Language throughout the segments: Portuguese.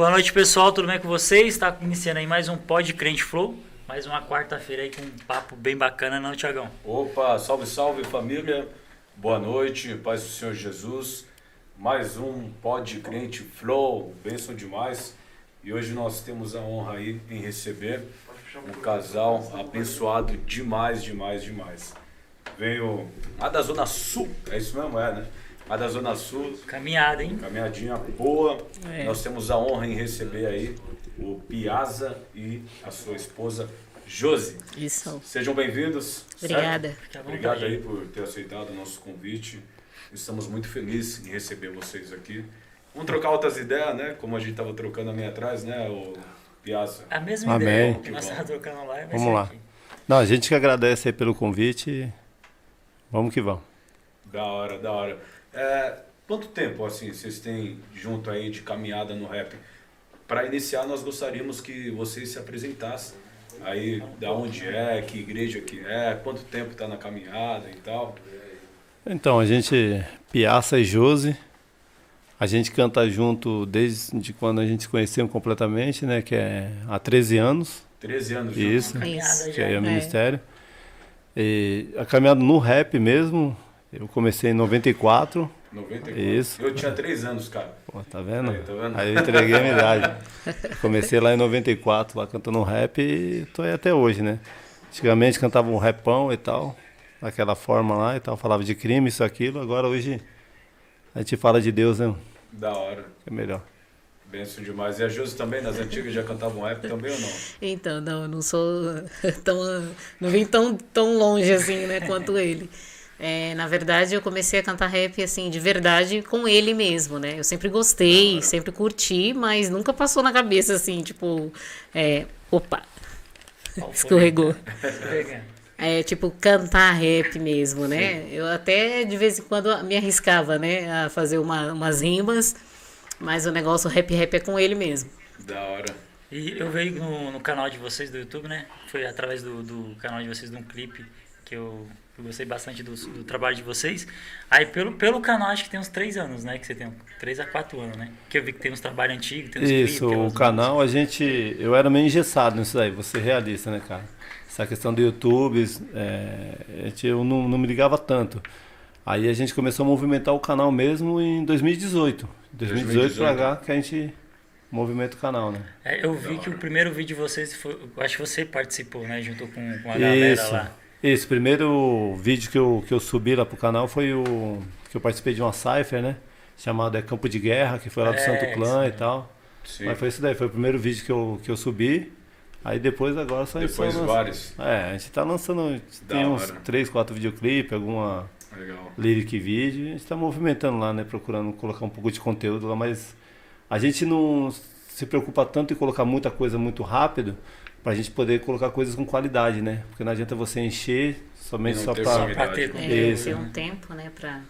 Boa noite, pessoal. Tudo bem com vocês? Está iniciando aí mais um Pod Crente Flow. Mais uma quarta-feira aí com um papo bem bacana, não, Tiagão? Opa, salve, salve família. Boa noite, paz do Senhor Jesus. Mais um Pod Crente Flow, bênção demais. E hoje nós temos a honra aí em receber um casal abençoado demais, demais, demais. Veio lá da Zona Sul, é isso mesmo, é, né? Lá da Zona Sul, Caminhada, hein? caminhadinha boa. É. Nós temos a honra em receber aí o Piazza e a sua esposa Josi. Isso. Sejam bem-vindos. Obrigada. Obrigado aí por ter aceitado o nosso convite. Estamos muito felizes em receber vocês aqui. Vamos trocar outras ideias, né? Como a gente estava trocando ali atrás, né, o Piazza? A mesma Amém. ideia que nós bom. estávamos trocando lá. Vamos lá. aqui. Não, a gente que agradece aí pelo convite. Vamos que vamos. Da hora, da hora. É, quanto tempo, assim, vocês têm junto aí de caminhada no rap? Para iniciar, nós gostaríamos que vocês se apresentassem. Aí, da onde é, que igreja que é, quanto tempo está na caminhada e tal. Então, a gente, Piaça e Josi, a gente canta junto desde quando a gente se conheceu completamente, né? Que é há 13 anos. 13 anos Isso. Caminhada que já. é o É. ministério. E a caminhada no rap mesmo, eu comecei em 94. 94. Isso. Eu tinha 3 anos, cara. Pô, tá vendo? Aí, tá vendo? Aí eu entreguei a minha idade. Comecei lá em 94, lá cantando rap e tô aí até hoje, né? Antigamente cantava um rapão e tal, daquela forma lá e tal, falava de crime, isso, aquilo. Agora hoje a gente fala de Deus, né? Da hora. É melhor. Benção demais. E a Josi também, nas antigas, já cantava um rap também ou não? Então, não, eu não sou tão. Não vim tão, tão longe assim, né, quanto ele. É, na verdade, eu comecei a cantar rap, assim, de verdade, com ele mesmo, né? Eu sempre gostei, sempre curti, mas nunca passou na cabeça, assim, tipo, é, opa, escorregou. É, tipo, cantar rap mesmo, né? Eu até, de vez em quando, me arriscava, né, a fazer uma, umas rimas, mas o negócio rap-rap é com ele mesmo. Da hora. E eu veio no, no canal de vocês do YouTube, né? Foi através do, do canal de vocês de um clipe que eu, eu gostei bastante do, do trabalho de vocês. Aí pelo, pelo canal acho que tem uns três anos, né? Que você tem 3 a 4 anos, né? Que eu vi que tem uns trabalhos antigos, tem uns Isso, clipes, o canal a gente. Eu era meio engessado nisso daí, ser realista, né, cara? Essa questão do YouTube, é, eu não, não me ligava tanto. Aí a gente começou a movimentar o canal mesmo em 2018. 2018 pra 2018. cá que a gente movimenta o canal, né? É, eu vi que o primeiro vídeo de vocês foi. Acho que você participou, né? Junto com, com a galera Isso. lá. Esse primeiro vídeo que eu, que eu subi lá pro canal foi o. que eu participei de uma Cypher, né? Chamado é Campo de Guerra, que foi lá do É, Santo Clã e tal. Sim. Mas foi isso daí, foi o primeiro vídeo que eu, que eu subi. Aí depois agora só Depois lança- vários. É, a gente tá lançando. Da Tem uns hora. 3, 4 videoclipes, alguma Legal. lyric vídeo. A gente tá movimentando lá, né? Procurando colocar um pouco de conteúdo lá, mas a gente não se preocupa tanto em colocar muita coisa muito rápido pra gente poder colocar coisas com qualidade, né? Porque não adianta você encher somente só pra ter É, ter um tempo, né, pra...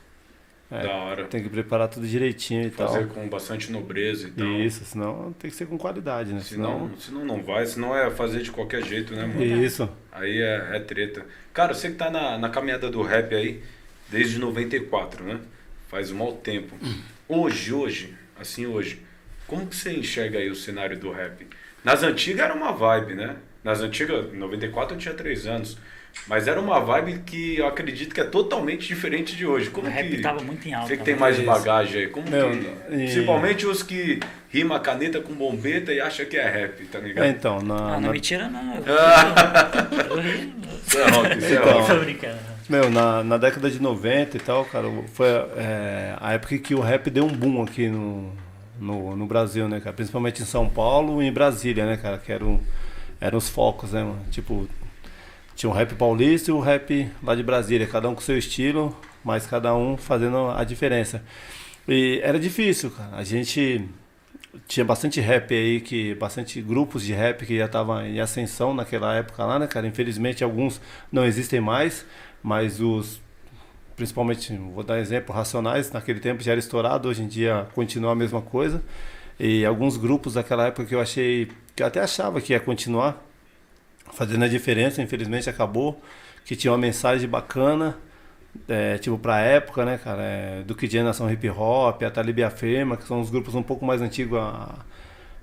É, Da hora. Tem que preparar tudo direitinho e Fazer tal. com bastante nobreza e tal. Isso, senão tem que ser com qualidade, né? Senão, senão não vai, senão é fazer de qualquer jeito, né, mano? Isso. Aí é, é treta. Cara, você que tá na, na caminhada do rap aí, desde 94, né? Faz um mau tempo. Hoje, hoje, assim hoje, como que você enxerga aí o cenário do rap? Nas antigas era uma vibe, né? Nas antigas, em 94 eu tinha 3 anos. Mas era uma vibe que eu acredito que é totalmente diferente de hoje. Como O rap que... tava muito em alta. Você que tem né? mais Isso. bagagem aí, como Meu, que... e- Principalmente os que rima a caneta com bombeta e acha que é rap, tá ligado? É, então, na, Ah, não na- me tira, não. Eu. Isso é rock, isso é Então, rock. Tô brincando. Meu, na, na década de 90 e tal, cara, foi é, a época que o rap deu um boom aqui no, no, no Brasil, né, cara? Principalmente em São Paulo e em Brasília, né, cara? Que eram, eram os focos, né, mano? Tipo, tinha o rap paulista e o rap lá de Brasília, cada um com seu estilo, mas cada um fazendo a diferença. E era difícil, cara. A gente tinha bastante rap aí, que bastante grupos de rap que já estavam em ascensão naquela época lá, né, cara? Infelizmente alguns não existem mais, mas os principalmente, vou dar exemplo, Racionais, naquele tempo já era estourado, hoje em dia continua a mesma coisa. E alguns grupos daquela época que eu achei, que eu até achava que ia continuar fazendo a diferença, infelizmente acabou, que tinha uma mensagem bacana, é, tipo pra época, né, cara, é, do que de Nação Hip Hop, a Talib e a Fema, que são os grupos um pouco mais antigos a,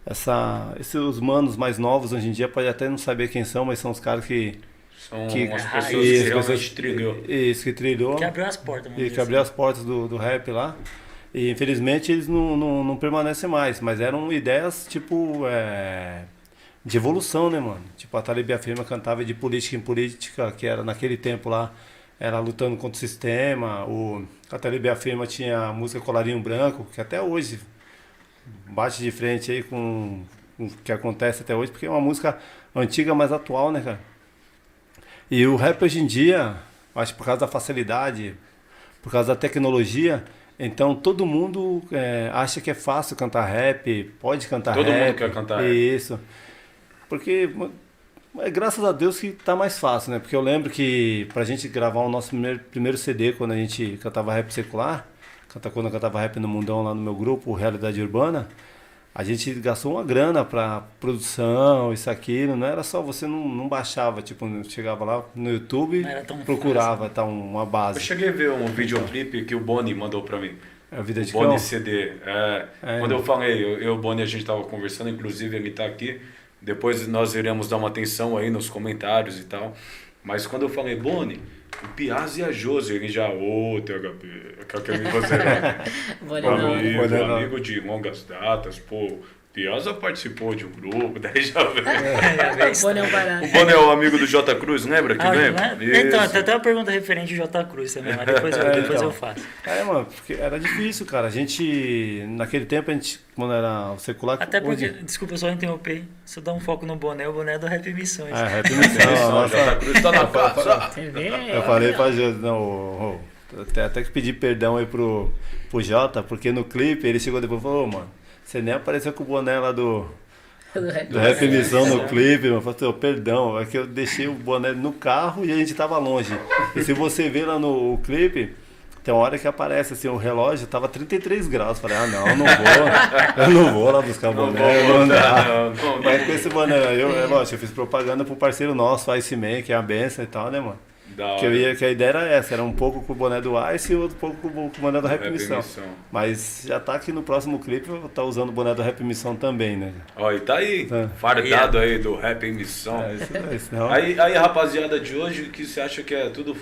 essa, esses os manos mais novos hoje em dia pode até não saber quem são, mas são os caras que São Que- as pessoas que realmente trilhou. isso que trilhou Que abriu as portas, e que abriu assim. as portas do, do rap lá. E infelizmente eles não, não, não permanecem mais, mas eram ideias tipo é, de evolução, né, mano? Tipo, a Talib Afirma cantava de política em política, que era naquele tempo lá, era lutando contra o sistema. O, a Talib Afirma tinha a música Colarinho Branco, que até hoje bate de frente aí com, com o que acontece até hoje, porque é uma música antiga, mas atual, né, cara? E o rap hoje em dia, acho que por causa da facilidade, por causa da tecnologia, então todo mundo é, acha que é fácil cantar rap, pode cantar Todo mundo rap. quer cantar rap. Isso. Porque é graças a Deus que tá mais fácil, né? Porque eu lembro que pra gente gravar o nosso primeiro, primeiro CD, quando a gente cantava rap secular, canta- quando eu cantava rap no Mundão lá no meu grupo, Realidade Urbana, a gente gastou uma grana pra produção, isso, aquilo. Não era só você não, não baixava, tipo, chegava lá no YouTube, Não era tão procurava tá, uma Eu base. cheguei a ver um videoclipe que o Boni mandou pra mim. É a vida de O Boni cão. CD. É, É. Quando eu falei, eu e o Boni a gente tava conversando, inclusive ele tá aqui. Depois nós iremos dar uma atenção aí nos comentários e tal. Mas quando eu falei, Boni, o Piazzi e a Josi, ele já, ô, THP, aquele que você levar. amigo, amigo de longas datas, pô. Piazza participou de um grupo, daí já veio. É, Vou não parar. O Boni é o amigo do J Cruz, lembra que Ah, não é? Então, tem até uma pergunta referente ao J Cruz também, mas depois eu, É, depois então. eu faço. É, mano, porque era difícil, cara. A gente, naquele tempo, a gente, quando era o secular... Até porque, hoje- desculpa eu só interromper, se eu dar um foco no boné, o boné é do Rap Missões. É, rap o nossa, J Cruz tá na vê? Eu falei pra Jota, não, ô, ô, até, até que pedi perdão aí pro, pro Jota, porque no clipe ele chegou depois e falou, ô, mano, você nem apareceu com o boné lá do, Do rap. Missão no clipe, mano. Eu falei, perdão, é que eu deixei o boné no carro e a gente tava longe. E se você ver lá no clipe, tem uma hora que aparece assim, o relógio tava 33 graus. Falei, ah não, eu não vou, eu não vou lá buscar o Não boné, vou não dá. não, não, Mas com esse boné, eu, é lógico, eu fiz propaganda pro parceiro nosso, o Iceman, que é a benção e tal, né, mano? Que, eu ia, que a ideia era essa, era um pouco com o boné do Ice e outro pouco com o boné do Rap, Rap Missão. Missão. Mas já tá aqui no próximo clipe, eu vou estar usando o boné do Rap Missão também, né? Ó, e tá aí, Tá. fardado aí do rap em missão. É, isso daí, senão... Aí, aí, rapaziada de hoje, que você acha que é tudo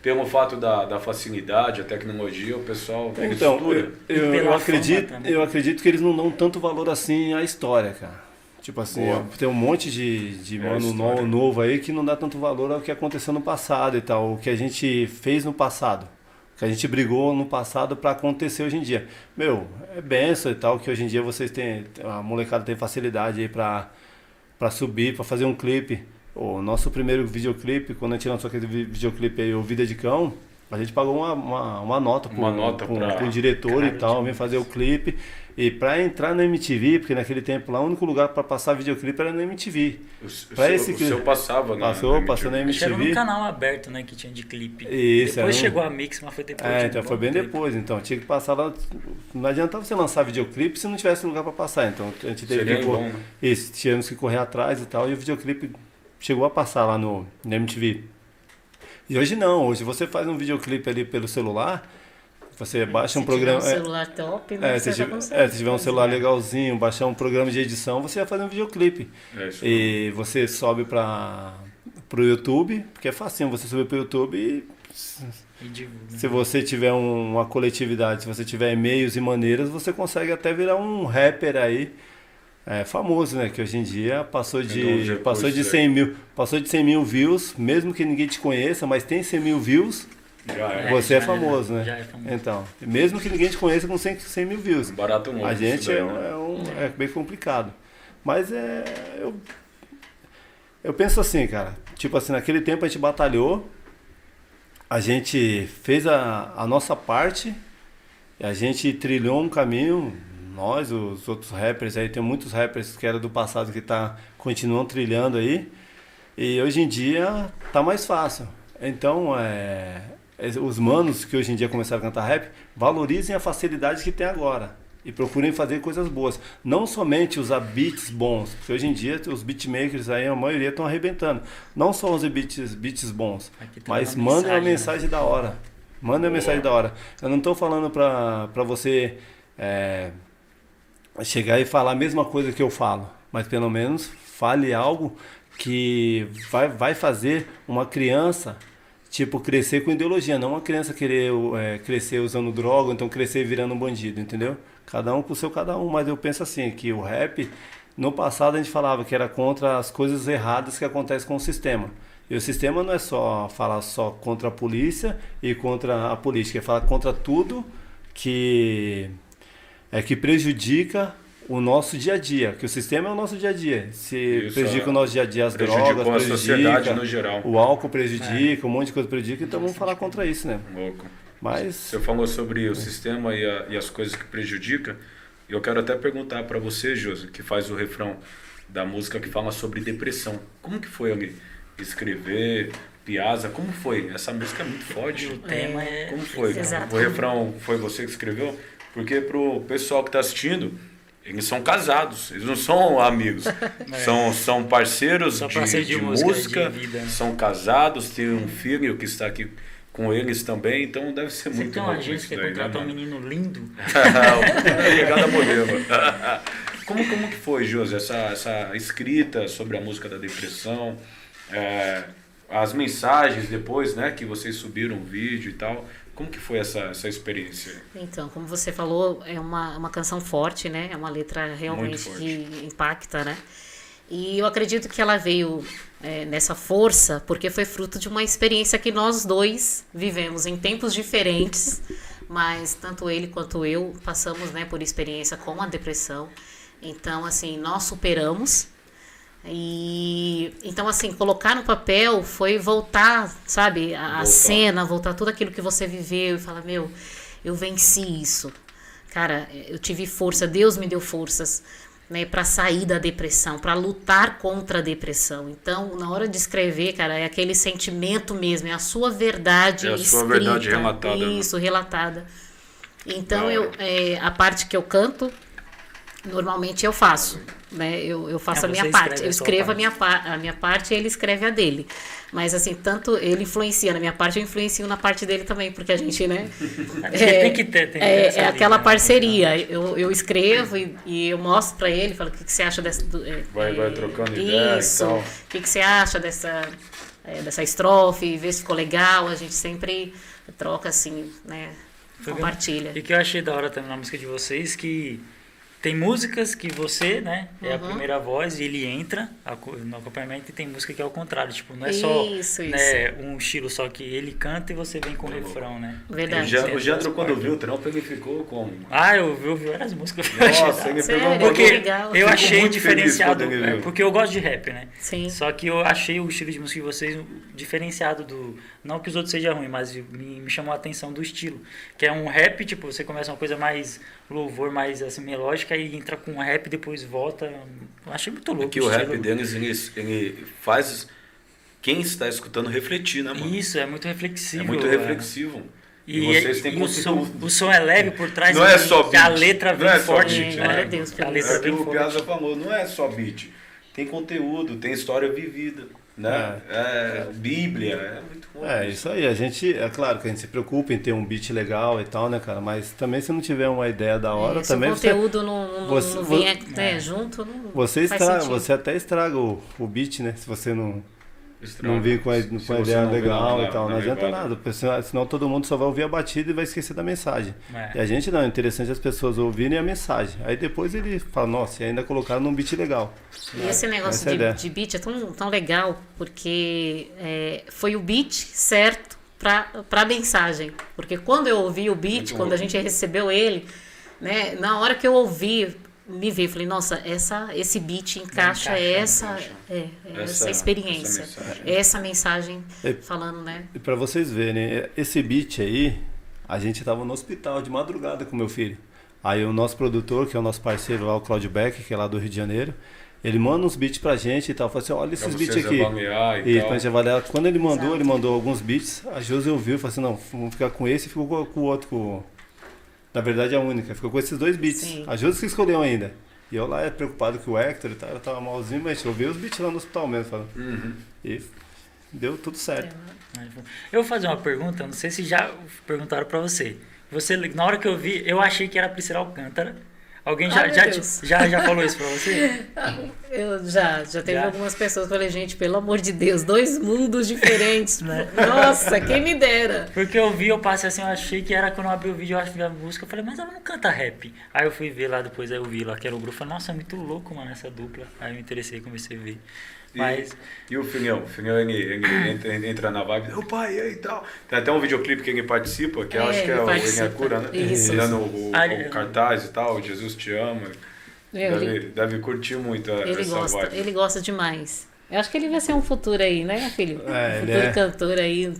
pelo fato da, da facilidade, a tecnologia, o pessoal Então, mistura? eu, eu, eu acredito, eu acredito que eles não dão tanto valor assim à história, cara. Tipo assim, Boa. tem um monte de, de É mano no- novo aí que não dá tanto valor ao que aconteceu no passado e tal, o que a gente fez no passado. O que a gente brigou no passado para acontecer hoje em dia. Meu, é benção e tal, que hoje em dia vocês têm, a molecada tem facilidade aí pra, pra subir, pra fazer um clipe. O nosso primeiro videoclipe, quando a gente lançou aquele vi- videoclipe aí, o Vida de Cão, a gente pagou uma, uma, uma nota nota pro, pra- pro diretor e tal, vem fazer o clipe. E pra entrar na MTV, porque naquele tempo lá o único lugar pra passar videoclipe era na MTV. Seu, esse o que- seu passava, né? Passou, passou na que era MTV. no canal aberto, né, que tinha de clipe. Isso, depois era um- chegou a Mix, mas foi depois. É, um então foi bem tempo. depois. Então tinha que passar lá. Não adiantava você lançar videoclipe se não tivesse lugar pra passar. Então a gente teve Seria que. bom, né? Isso, tínhamos que correr atrás e tal. E o videoclipe chegou a passar lá no, no MTV. E hoje não, hoje você faz um videoclipe ali pelo celular, você baixa um Se programa. tiver um é, celular top, né, É, você se, tiver, é, se tiver um celular legalzinho, baixar um programa de edição, você vai fazer um videoclipe. É isso. E você sobe para pro YouTube, porque é facinho você subir pro YouTube e se você tiver um- uma coletividade, se você tiver e-mails e maneiras, você consegue até virar um rapper aí é, famoso, né? Que hoje em dia passou Tem de, passou de recursos 100 mil, passou de 100 mil views, mesmo que ninguém te conheça, mas tem 100 mil views, Já é. você é, é, famoso, né? já é famoso. Então, mesmo que ninguém te conheça com 100, 100 mil views. Barato novo. A gente daí, é, né? é um- é bem complicado. Mas é. Eu, eu penso assim, cara. Tipo assim, naquele tempo a gente batalhou, a gente fez a, a nossa parte, e a gente trilhou um caminho. Nós, os outros rappers aí, tem muitos rappers que eram do passado que tá, continuam trilhando aí. E hoje em dia tá mais fácil. Então, é, os manos que hoje em dia começaram a cantar rap, valorizem a facilidade que tem agora. E procurem fazer coisas boas. Não somente usar beats bons, porque hoje em dia os beatmakers aí, a maioria estão arrebentando. Não só usem beats, beats bons, tem mas uma mandem uma mensagem, né? mensagem da hora. Mandem uma mensagem da hora. Eu não estou falando pra você é, chegar e falar a mesma coisa que eu falo, mas pelo menos fale algo que vai, vai fazer uma criança tipo crescer com ideologia, não uma criança querer é, crescer usando droga, então crescer virando um bandido, entendeu? Cada um com o seu cada um, mas eu penso assim que o rap no passado a gente falava que era contra as coisas erradas que acontecem com o sistema. E o sistema não é só falar só contra a polícia e contra a política, é falar contra tudo que é que prejudica o nosso dia a dia, que o sistema é o nosso dia a dia. Se Isso, prejudica é. o nosso dia a dia as drogas, a prejudica, no geral. o álcool prejudica, é. um monte de coisa prejudica, então vamos falar contra isso, né? Louco. Mas você falou sobre o sistema e, a, e as coisas que prejudica. Eu quero até perguntar para você, Josi, que faz o refrão da música que fala sobre depressão. Como que foi ali escrever Piazza? Como foi? Essa música é muito forte. O tema é... Como foi? Exato. O refrão foi você que escreveu? Porque pro pessoal que está assistindo, eles são casados, eles não são amigos. É. São, são parceiros de, de, de, música, de vida, né? são casados, têm um filho que está aqui com eles também, então deve ser Você muito tem uma agência que contrata né, um menino lindo. Obrigado, modelo. como, como que foi, José, essa, essa escrita sobre a música da depressão, é, as mensagens depois, né, que vocês subiram o vídeo e tal, como que foi essa, essa experiência? Então, como você falou, é uma, uma canção forte, né? É uma letra realmente que impacta, né? E eu acredito que ela veio é, nessa força porque foi fruto de uma experiência que nós dois vivemos em tempos diferentes, mas tanto ele quanto eu passamos né, por experiência com a depressão. Então, assim, nós superamos e então assim, colocar no papel foi voltar, sabe, a, a cena, voltar tudo aquilo que você viveu e falar, meu, eu venci isso. Cara, eu tive força, Deus me deu forças, né, para sair da depressão, para lutar contra a depressão. Então, na hora de escrever, cara, é aquele sentimento mesmo, é a sua verdade é a escrita, sua verdade relatada. Né? Isso, né? relatada. Então, eu, é, a parte que eu canto, normalmente eu faço. Né? Eu, eu faço é, a minha parte. Eu escrevo a, minha, a minha parte e ele escreve a dele. Mas assim, tanto ele influencia na minha parte, eu influencio na parte dele também, porque a gente, né? é, tem que ter, tem que ter é, é aquela né? parceria. Eu, eu escrevo e, e eu mostro para ele, falo o que, que você acha dessa. É, vai, vai trocando ideia. Isso. O que, que você acha dessa, é, dessa estrofe, vê se ficou legal. A gente sempre troca assim, né? Compartilha. E que eu achei da hora também na música de vocês que tem músicas que você, né, é uhum. a primeira voz e ele entra no acompanhamento e tem música que é o contrário, tipo, não é só isso, né, isso. um estilo só que ele canta e você vem com o refrão, né? Verdade. O Jandro, quando viu o trampo, ele ficou como? Ah, eu vi, eu vi várias músicas. Nossa, ele pegou um Porque legal. eu achei diferenciado, é, porque eu gosto de rap, né? Sim. Só que eu achei o estilo de música de vocês diferenciado do, não que os outros sejam ruins, mas me, me chamou a atenção do estilo, que é um rap, tipo, você começa uma coisa mais louvor mais assim, melódica e entra com rap depois volta. Eu achei muito louco. Aqui o, o rap deles ele, ele faz quem está escutando refletir, né, mano? Isso, é muito reflexivo. É muito reflexivo. E, e, vocês têm e o, som, o som é leve por trás. Não é só beat. A letra vem não é forte. Beat, né? Glória a Deus. A letra é vem o Piazza falou, não é só beat. Tem conteúdo, tem história vivida né? É, é, Bíblia, é muito. É, isso aí, a gente, é claro que a gente se preocupa em ter um beat legal e tal, né, cara? Mas também se não tiver uma ideia da hora, é, também. Se o conteúdo você, não, não, você, não vem é. junto, não você estraga, Você até estraga o, o beat, né? Se você não não vir com a, com a ideia legal e tal, não adianta nada, senão todo mundo só vai ouvir a batida e vai esquecer da mensagem. É. E a gente não, é interessante as pessoas ouvirem a mensagem. Aí depois ele fala, nossa, e ainda colocaram num beat legal. E esse negócio é de, de, beat é tão, tão legal, porque é, foi o beat certo para a mensagem. Porque quando eu ouvi o beat, Muito quando a gente recebeu ele, né, na hora que eu ouvi, me veio, falei, nossa, essa, esse beat encaixa, encaixa essa, encaixa. É, é essa, essa, experiência, essa mensagem, essa mensagem falando, né? E para vocês verem, esse beat aí, a gente estava no hospital de madrugada com meu filho. Aí o nosso produtor, que é o nosso parceiro lá, o Claudio Beck, que é lá do Rio de Janeiro, ele manda uns beats pra gente e tal. Fala assim, olha esses beats aqui. E, e pra gente avaliar. Quando ele mandou, Exato. ele mandou alguns beats, a Josi ouviu e falou assim, não, vamos ficar com esse e ficou com, com o outro, com na verdade, é a única. Ficou com esses dois beats. Sim. A Josi que escolheu ainda. E eu lá é preocupado que o Hector e tal, eu tava malzinho, mas eu vi os beats lá no hospital mesmo. Falando. Uhum. E deu tudo certo. Eu vou fazer uma pergunta, não sei se já perguntaram para você. Você, na hora que eu vi, eu achei que era Priscila Alcântara. Alguém já, Ai, já, já, já falou isso pra você? Eu já, já teve Já? algumas pessoas que falei, gente, pelo amor de Deus, dois mundos diferentes. Né? Nossa, quem me dera. Porque eu vi, eu passei assim, eu achei que era quando eu abri o vídeo, eu acho que vi a música, eu falei, mas ela não canta rap. Aí eu fui ver lá depois, aí eu vi lá que era o grupo, falei, nossa, é muito louco, mano, essa dupla. Aí eu me interessei, comecei a ver. E, Mas, e o Finhão? O Finhão ele, ele entra, entra na vibe, ô pai, e aí e tal. Tem até um videoclipe que ele participa, que eu É, acho que é ele o participa. Enhacura, né? Isso. Dando o, o cartaz e tal, Jesus te ama. Meu, deve, ele, deve curtir muito a- ele essa gosta, vibe. ele gosta demais. Eu acho que ele vai ser um futuro aí, né, filho? É, um futuro é. cantor aí. Não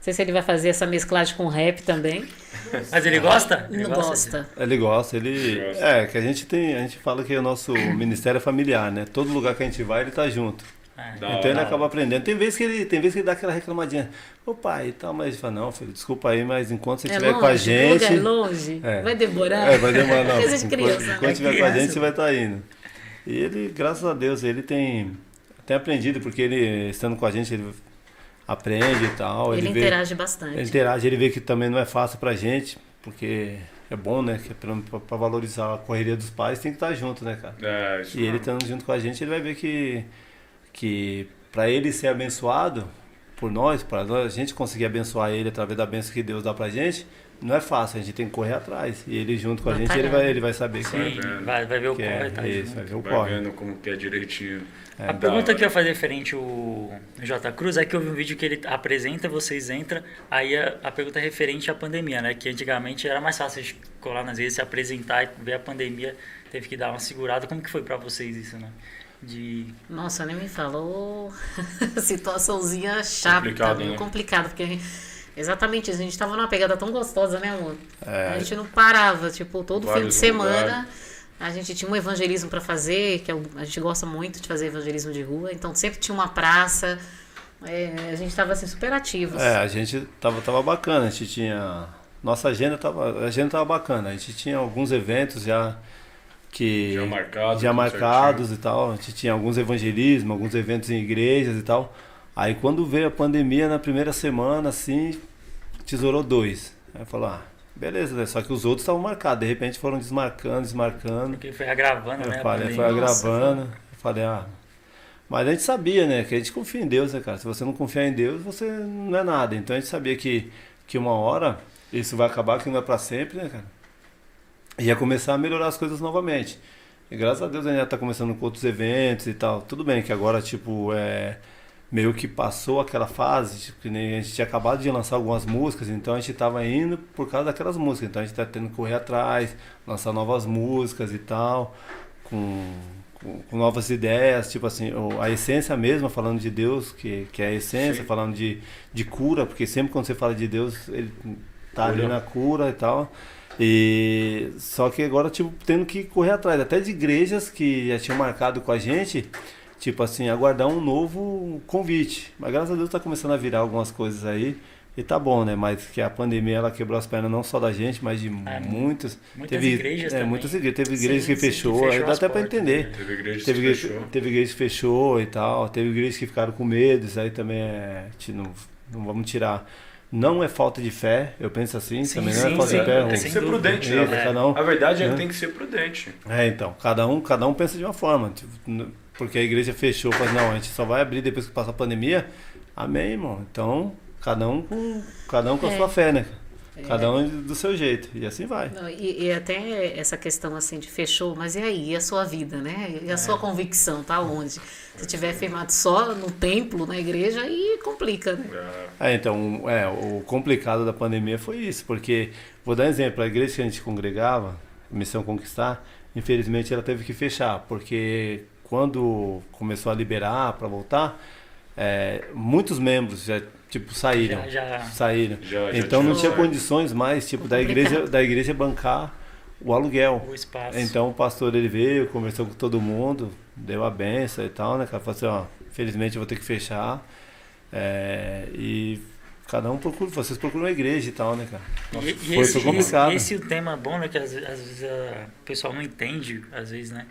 sei se ele vai fazer essa mesclagem com rap também. mas ele gosta? Ele Não gosta. Ele gosta, ele. Gosta. É, que a gente tem. A gente fala que o nosso ministério é familiar, né? Todo lugar que a gente vai, ele tá junto. Da então ele acaba aprendendo. Tem vezes que ele, tem vezes que ele dá aquela reclamadinha. Ô pai e tal, mas ele fala, não, filho, desculpa aí, mas enquanto você É estiver longe, com a o gente. lugar é longe, É. vai demorar. É, vai demorar não. Coisa de criança, Enquanto, né? enquanto estiver com a gente, você vai estar indo. E ele, graças a Deus, ele tem, tem aprendido, porque ele, estando com a gente, ele aprende e tal. Ele, vê- interage bastante. Ele interage, ele vê que também não é fácil pra gente, porque é bom, né? Que pra, pra valorizar a correria dos pais tem que estar junto, né, cara? É, isso E ele estando junto com a gente, ele vai ver que, que para ele ser abençoado por nós, para a gente conseguir abençoar ele através da bênção que Deus dá pra gente, não é fácil, a gente tem que correr atrás. E ele junto com a gente, ele vai, ele vai saber Sim, vendo. vai, vai ver o que corre, é tá isso, vai ver o Vai corre. vendo como que é direitinho. A Da pergunta hora. que eu ia fazer referente o J Cruz é que eu vi um vídeo que ele apresenta, vocês entram, aí a, a pergunta é referente à pandemia, né? Que antigamente era mais fácil de colar nas redes, se apresentar e ver a pandemia, teve que dar uma segurada. Como que foi pra vocês isso, né? De... Nossa, nem me falou. Situaçãozinha chata, Complicado, né? complicado, porque exatamente isso. A gente tava numa pegada tão gostosa, né, amor? É. A gente não parava, tipo, todo fim de semana. lugares. A gente tinha um evangelismo para fazer, que é a gente gosta muito de fazer evangelismo de rua, então sempre tinha uma praça. é, a gente tava assim, super ativos. É, a gente tava, tava bacana, a gente tinha. Nossa agenda tava, a agenda tava bacana, a gente tinha alguns eventos já que. Já marcado, já marcados e tal. A gente tinha alguns evangelismos, alguns eventos em igrejas e tal. Aí quando veio a pandemia na primeira semana, assim, tesourou dois. Aí falou, ah, beleza, né? Só que os outros estavam marcados, de repente foram desmarcando, desmarcando. Porque foi agravando, Eu né? falei, foi Nossa, agravando. Eu falei, ah. Mas a gente sabia, né? Que a gente confia em Deus, né, cara? Se você não confiar em Deus, você não é nada. Então a gente sabia que, que uma hora isso vai acabar, que não é pra sempre, né, cara? Ia começar a melhorar as coisas novamente. E graças a Deus a gente já tá começando com outros eventos e tal. Tudo bem que agora, tipo, é. Meio que passou aquela fase, tipo, que nem a gente tinha acabado de lançar algumas músicas, então a gente tava indo por causa daquelas músicas. Então a gente tá tendo que correr atrás, lançar novas músicas e tal, com, com, com novas ideias, tipo assim, a essência mesma, falando de Deus, que, que é a essência, Sim. falando de, de cura, porque sempre quando você fala de Deus, ele tá ali na cura e tal. E só que agora, tipo, tendo que correr atrás, até de igrejas que já tinham marcado com a gente, tipo assim, aguardar um novo convite. Mas graças a Deus tá começando a virar algumas coisas aí. E tá bom, né? Mas que a pandemia ela quebrou as pernas não só da gente, mas de É, muitas. muitas igrejas é, também. muitas igrejas. Teve Sim, igrejas que sim, fechou, que aí fechou dá até portas, entender. né? Teve igreja que Teve igreja, fechou. teve igreja que fechou e tal, teve igrejas que ficaram com medo, isso aí também é. Não, não vamos tirar. Não é falta de fé, eu penso assim, Sim, também não é sim, falta sim. de fé. Tem que ser prudente, Isso, né? cada um- A verdade é né? que tem que ser prudente. É, então, cada um, cada um pensa de uma forma. tipo, porque a igreja fechou, mas não, a gente só vai abrir depois que passar a pandemia. Amém, irmão. Então, cada um com, cada um com a É. sua fé, né? Cada um do seu jeito. E assim vai. Não, e, e até essa questão assim de fechou, mas e aí? E a sua vida, né? E a É. sua convicção, tá onde? Se tiver firmado só no templo, na igreja, aí complica, né? É, É, então, é, o complicado da pandemia foi isso, porque, vou dar um exemplo, a igreja que a gente congregava, Missão Conquistar, infelizmente ela teve que fechar, porque quando começou a liberar para voltar, é, muitos membros já, tipo, saíram. Já, já. Saíram. Já- já então não tinha condições mais, tipo, da igreja, da igreja bancar o aluguel. O espaço. Então o pastor ele veio, conversou com todo mundo, deu a benção e tal, né, cara? Falou assim, ó, infelizmente eu vou ter que fechar. É, e cada um procura, vocês procuram a igreja e tal, né, cara? E, e foi, esse, foi complicado. esse, esse é o tema bom, né? Que às, às vezes a- o pessoal não entende, às vezes, né?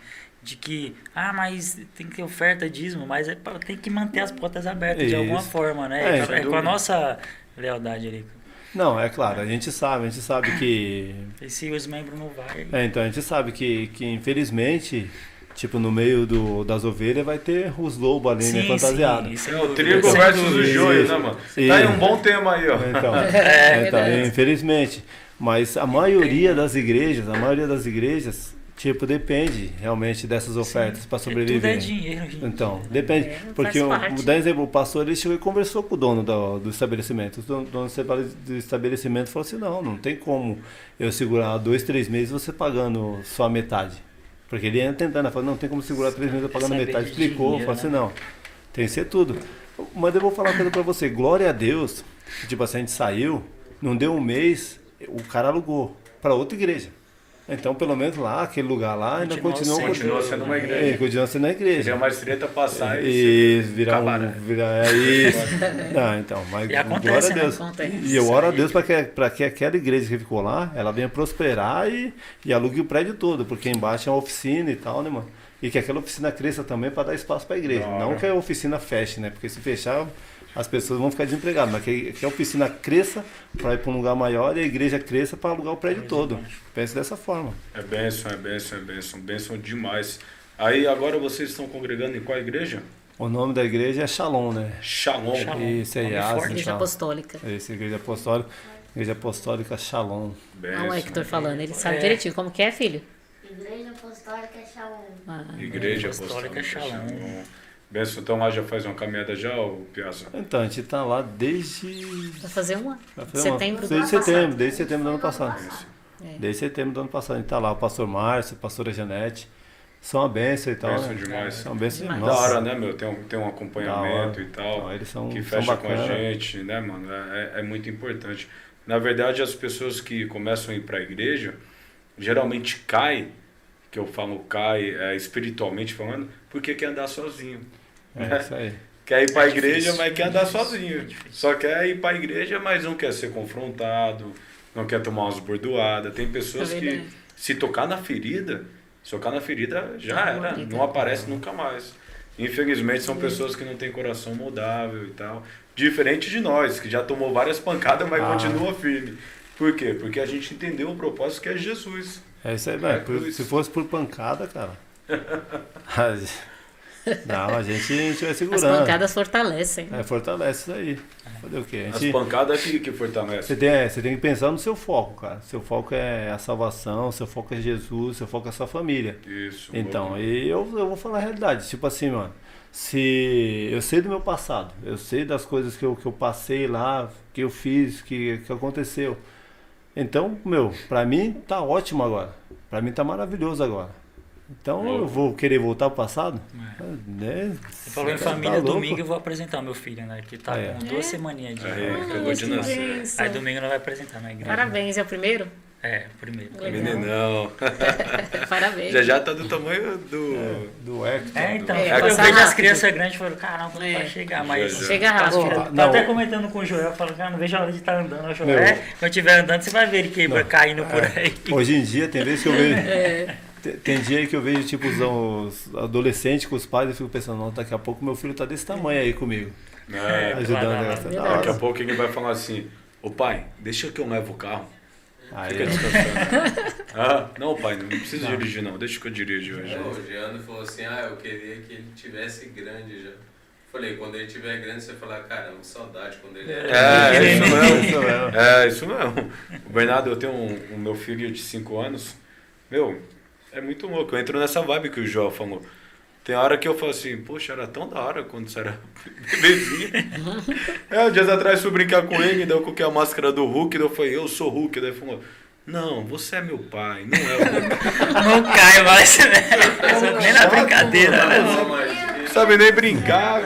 De que, ah, mas tem que ter oferta dízimo, mas é pra, tem que manter as portas abertas de alguma Isso. forma, né? É, É, é com a nossa lealdade ali. Não, é claro, a gente sabe, a gente sabe que. E se os membros não vai. É, então a gente sabe que, que infelizmente, tipo, no meio do, das ovelhas vai ter os lobos ali, né, fantasiados. isso É o trigo versus o joio, né, mano? Isso. Tá aí um bom tema aí, ó. Então, É então, verdade. infelizmente. Mas a maioria das igrejas, a maioria das igrejas, tipo, depende realmente dessas ofertas para Tudo é sobreviver. dinheiro, gente. Então, depende. É, porque o, parte. exemplo, o pastor ele chegou e conversou com o dono do, do estabelecimento. O dono, dono do estabelecimento falou assim: não, não tem como eu segurar dois, três meses você pagando só a metade. Porque ele ia tentando, falou: não tem como segurar três meses eu pagando Saber metade. de Explicou, dinheiro, falou assim: né? não, tem que ser tudo. Mas eu vou falar uma coisa pra você: glória a Deus, que, tipo assim, a gente saiu, não deu um mês, o cara alugou para outra igreja. Então, pelo menos lá, aquele lugar lá, ainda Continua continua, sendo- Continua sendo uma É, igreja. continua sendo a igreja. Seria mais treta passar e E virar um. né? Virar, é isso. Não, então, mas E acontece, glória a? Deus. Acontece. E eu oro a Deus para que, pra que aquela igreja que ficou lá, ela venha prosperar e, e alugue o prédio todo, porque embaixo é uma oficina e tal, né, mano? E que aquela oficina cresça também para dar espaço para a igreja. Não que a oficina feche, né? Porque se fechar, as pessoas vão ficar desempregadas. Mas que, que a oficina cresça para ir para um lugar maior e a igreja cresça para alugar o prédio todo. Pense dessa forma. É bênção, é bênção, é bênção. Bênção demais. Aí agora vocês estão congregando em qual igreja? O nome da igreja é Shalom, né? Shalom. Shalom. Isso aí, Nome Asa. Igreja tal. apostólica. Esse igreja apostólica, igreja apostólica Shalom. Bênção. Olha o Hector falando, ele sabe É. direitinho como que é, filho. Igreja Apostólica Shalom. Ah, Igreja Apostólica Apostólica Shalom. Shalom. Bênção, então lá já faz uma caminhada já, ô Piazza? Então, a gente tá lá desde. vai fazer um ano. vai fazer uma- Setembro do Desde ano setembro, passado. desde setembro do ano passado. É. Desde setembro do ano passado. A gente tá lá, o pastor Márcio, a pastora Janete. São uma benção e tal. Bênção né? demais. São uma benção Demais. Da hora, né, meu? Tem um, tem um acompanhamento e tal. Então, eles são, que são fecha com a gente, né, mano? É, é- é muito importante. Na verdade, as pessoas que começam a ir para a igreja, geralmente cai, que eu falo cai é, espiritualmente falando, porque quer andar sozinho. É isso aí. Quer ir para a É igreja, mas quer andar difícil, sozinho. é. Só quer ir para a igreja, mas não quer ser confrontado, não quer tomar umas bordoadas. Tem pessoas É que, se tocar na ferida, se tocar na ferida, já era. Não aparece nunca mais. Infelizmente, são pessoas que não têm coração moldável e tal. Diferente de nós, que já tomou várias pancadas, mas Ah. continua firme. Por quê? Porque a gente entendeu o propósito que é Jesus. É isso aí, É velho. Cruz. Se fosse por pancada, cara. gente- Não, a gente, a gente vai As segurando. pancadas fortalecem. É, fortalece isso aí. Fazer o quê? A As gente, pancadas que, que fortalecem. Você tem, é, você tem que pensar no seu foco, cara. Seu foco é a salvação, seu foco é Jesus, seu foco é a sua família. Isso. Então, e eu, eu vou falar a realidade. Tipo assim, mano. Se eu sei do meu passado, eu sei das coisas que eu, que eu passei lá, que eu fiz, que, que aconteceu. Então, meu, pra mim tá ótimo agora. Pra mim tá maravilhoso agora. Então eu vou querer voltar pro passado? Né? Você falou em Tá família, louco. domingo eu vou apresentar meu filho, né? Que tá é. com duas semaninhas de. Aí, Ah, acabou de nascer. Aí domingo não vai apresentar na igreja. Parabéns, é o primeiro? É, primeiro. Meninão. Parabéns. Já já tá do tamanho do. Do Hector. É, então, É, eu vejo as crianças grandes e falo, caramba, quando É. vai chegar, mas. Já, já. Chega Tá, rápido. tá Não. até comentando com o Joel, eu falo, cara, não vejo a hora de estar andando. Eu falo, Meu. é, quando estiver andando, você vai ver ele quebra, caindo por aí. Hoje em dia, tem vezes que eu vejo. É. Tem, dia aí que eu vejo, tipo, os, adolescentes com os pais e fico pensando, não, daqui a pouco meu filho tá desse tamanho aí comigo. É, Ajudando lá, lá. Daqui a pouco ele vai falar assim: Ô pai, deixa que eu levo o carro. Aí, Fica descansando. ah, não, pai, não precisa dirigir, não. Deixa que eu dirijo hoje. Não, o Giano falou assim, ah, eu queria que ele tivesse grande já. Falei, quando ele tiver grande, você falar, caramba, saudade quando ele era. É, é isso mesmo. Isso mesmo. É, isso mesmo. O Bernardo, eu tenho um, um meu filho de 5 anos. Meu, é muito louco. Eu entro nessa vibe que o João falou. Tem hora que eu falo assim, poxa, era tão da hora quando você era bebezinho. é, dias atrás fui brincar com ele, daí eu coloquei a máscara do Hulk, daí eu falei, eu sou Hulk. Daí falou, não, você é meu pai, não é o Hulk. Não cai mais, né? Nem na brincadeira, né? Não, Sabe nem brincar.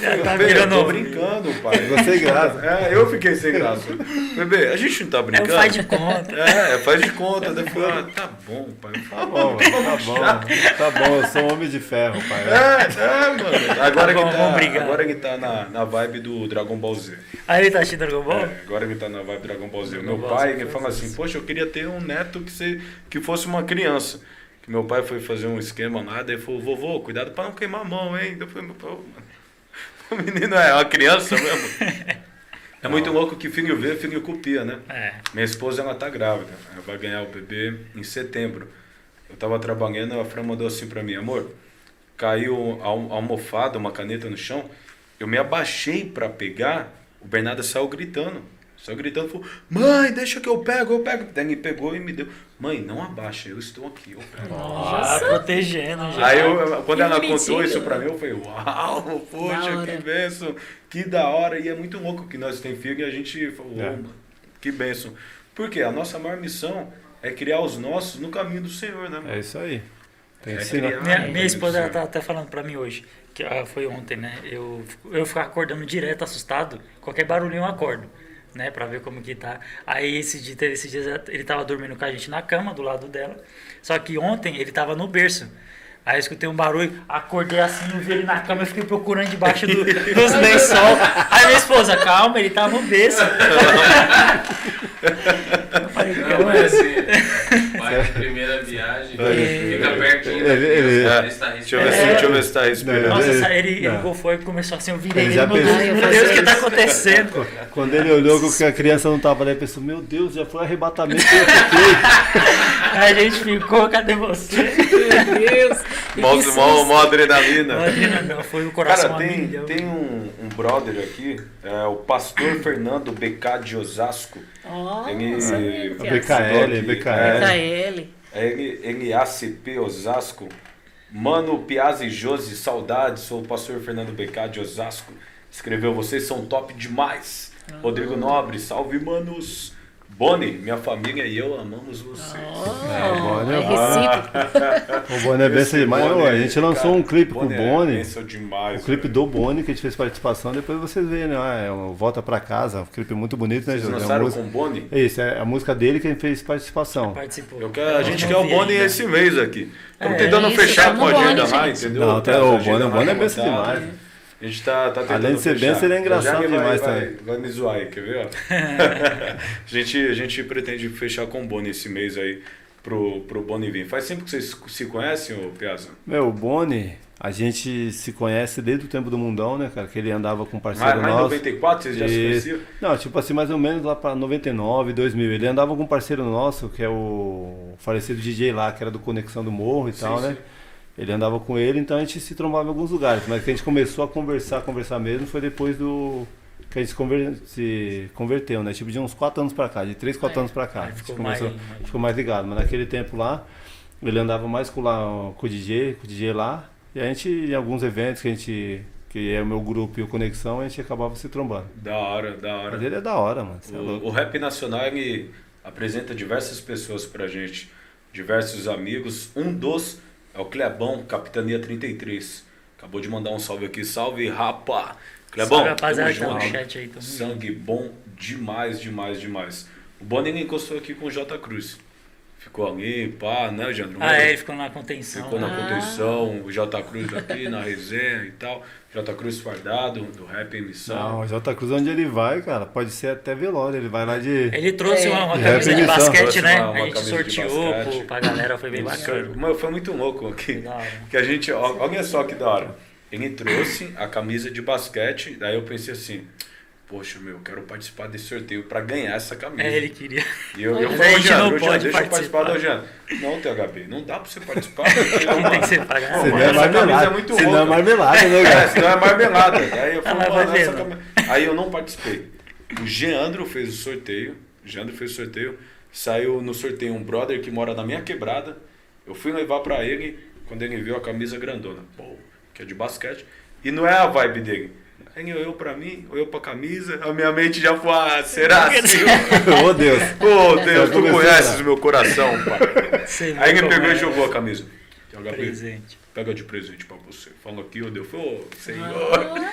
Já tá eu tô virando. brincando, pai. Você sem graça. É, eu fiquei sem graça. Bebê, a gente não tá É brincando? faz de conta. É, faz de conta. Daí eu falei, ah, tá bom, pai. Tá bom, tá bom. Tá bom, eu sou um homem de ferro, pai. É, é, mano. Agora, Tá bom, que, tá, brigar. agora que tá na, na vibe do Dragon Ball Z. Aí ele tá assistindo Dragon Ball? É, agora que tá na vibe do Dragon Ball Z. Dragon Meu Ball pai, Z ele fala assim, poxa, eu queria ter um neto que, se, que fosse uma criança. Que meu pai foi fazer um esquema lá, daí falou, vovô, cuidado pra não queimar a mão, hein? Eu falei, meu pai, mano, o menino é uma criança mesmo. É muito louco que filho vê, filho copia, né? É. Minha esposa, ela tá grávida. Ela vai ganhar o bebê em setembro. Eu tava trabalhando, a Fran mandou assim pra mim, amor, caiu a alm- a almofada, uma caneta no chão. Eu me abaixei pra pegar, o Bernardo saiu gritando. Saiu gritando, falou, mãe, deixa que eu pego, eu pego. Daí ele pegou e me deu. Mãe, não abaixa, eu estou aqui, eu pego. Ah, protegendo já. Aí eu, quando Que ela contou isso pra mim, eu falei, uau, poxa, que benção, que da hora. E é muito louco que nós temos filho e a gente falou, É. "Ô, mano, que benção. Porque a nossa maior missão é criar os nossos no caminho do Senhor, né? mano? É isso aí. Tem que É ensinar. criar. Minha, minha esposa tá até falando pra mim hoje, que ah, foi ontem, né? Eu, eu ficava acordando direto, assustado. Qualquer barulhinho eu acordo, né? Pra ver como que tá. Aí esse dia, teve esses dias, ele tava dormindo com a gente na cama, do lado dela. Só que ontem ele tava no berço. Aí eu escutei um barulho, acordei assim, eu vi ele na cama, eu fiquei procurando debaixo do, dos lençol. Aí minha esposa, calma, ele tá no berço. Eu falei, Não, é assim. Vai de primeira viagem, fica pertinho Ele- é. ver se tá Deixa eu ver se, respirando. deixa eu ver se tá respirando. Nossa, Ele- ele, ele não. gofou e começou assim, eu virei Ele ele, já meu Deus, pensou- meu Deus, o que tá acontecendo? Quando ele olhou que a criança não tava ali, ele pensou, meu Deus, já foi arrebatamento que eu fiquei. Aí a gente ficou, cadê você? Meu Deus. Mó, mó, mó adrenalina. Imagina, não, foi o coração Cara, a tem, milhão. tem um, um brother aqui, é, o pastor Fernando BK de Osasco. Ó, Ele-. BKL, BKL. é. BKL. L- LACP Osasco. Mano Piazza e Josi, saudades. Sou o pastor Fernando BK de Osasco. Escreveu: Vocês são top demais. Rodrigo Nobre, salve, manos. Boni, minha família e eu amamos vocês. É, o Boni é é. O Boni é benção demais. Boni Ô, é- a gente lançou cara, um clipe com o é Boni. benção demais. O clipe velho. do Boni que a gente fez participação, depois vocês veem, né? Ah, É Volta Pra Casa, um clipe muito bonito, né, Vocês? É lançaram música- com o Boni? É isso, é a música dele que a gente fez participação. Participou. Eu quero, a gente quer o Boni ainda. esse mês aqui. Estamos É, tentando isso, fechar chama com a Boni, agenda lá, entendeu? Não, Tá, até o Boni, Boni é benção demais. A gente tá, tá tentando Além de ser fechar. benção, ele é engraçado vai- demais vai, também. Vai me zoar aí, quer ver? a, gente, a gente pretende fechar com o Boni esse mês aí pro, pro Boni vir. Faz tempo que vocês se conhecem, ô Piazza? Meu, o Boni, a gente se conhece desde o tempo do Mundão, né, cara? Que ele andava com um Mas, parceiro mas em nosso. 94 vocês já se conheciam? Não, tipo assim, mais ou menos lá pra 99, 2000. Ele andava com um parceiro nosso, que é o falecido DJ lá, que era do Conexão do Morro e Sim, tal, né? Ele andava com ele, então a gente se trombava em alguns lugares. Mas que a gente começou a conversar, conversar mesmo, foi depois do. que a gente conver- se converteu, né? Tipo de uns 4 anos pra cá, de 3, 4 É. anos pra cá. A gente ficou começou- mais- ficou mais ligado. Mas naquele tempo lá, ele andava mais com, lá, com o DJ, com o DJ lá. E a gente, em alguns eventos que a gente. que é o meu grupo e o Conexão, a gente acabava se trombando. Da hora, da hora. Mas ele é da hora, mano. É O, louco. o rap nacional ele apresenta diversas pessoas pra gente, diversos amigos. Um dos é o Clebão, Capitania 33. Acabou de mandar um salve aqui. Salve, rapa! Clebão, Salve, rapaziada, tamo tá chat aí, tamo Sangue bom demais, demais, demais. O Boni ele encostou aqui com o J Cruz. Ficou ali, pá, né, Jandro? Ah, é, ele ficou na contenção. Ficou na né? contenção, o J Cruz aqui na resenha e tal. J Cruz fardado, do Rap em Missão. Não, o J Cruz, onde ele vai, cara, pode ser até velório. Ele vai lá de. Ele trouxe É. uma, uma De camisa de basquete, né? uma- uma a gente sorteou pro, pra galera, foi bem bacana. Mas foi muito louco aqui. Que a gente, ó, olha só que da hora. Ele trouxe a camisa de basquete, daí eu pensei assim, poxa, meu, eu quero participar desse sorteio pra ganhar essa camisa. É, ele queria. E eu, eu falei, Jean, não Jean, pode deixa eu participar participar. do Jean. Não, THB, não dá pra você participar. Quem tem que ser pagado? Senão é camisa marmelada. é muito Senão é marmelada, né, É, cara? senão é marmelada. Aí eu falei, Ela vai mano, essa camisa... Aí eu não participei. O Geandro fez o sorteio. O Geandro fez o sorteio. Saiu no sorteio um brother que mora na minha quebrada. Eu fui levar pra ele quando ele viu a camisa grandona. Pô, que é de basquete. E não é a vibe dele. Aí eu pra mim, eu pra camisa, a minha mente já foi, ah, será assim? Ô, Deus. Pô, Deus, tu conheces o meu coração, pai. Aí ele pegou e é? jogou a camisa. THB, Presente. pega de presente pra você. Fala aqui, ô Deus. Ô, Senhor.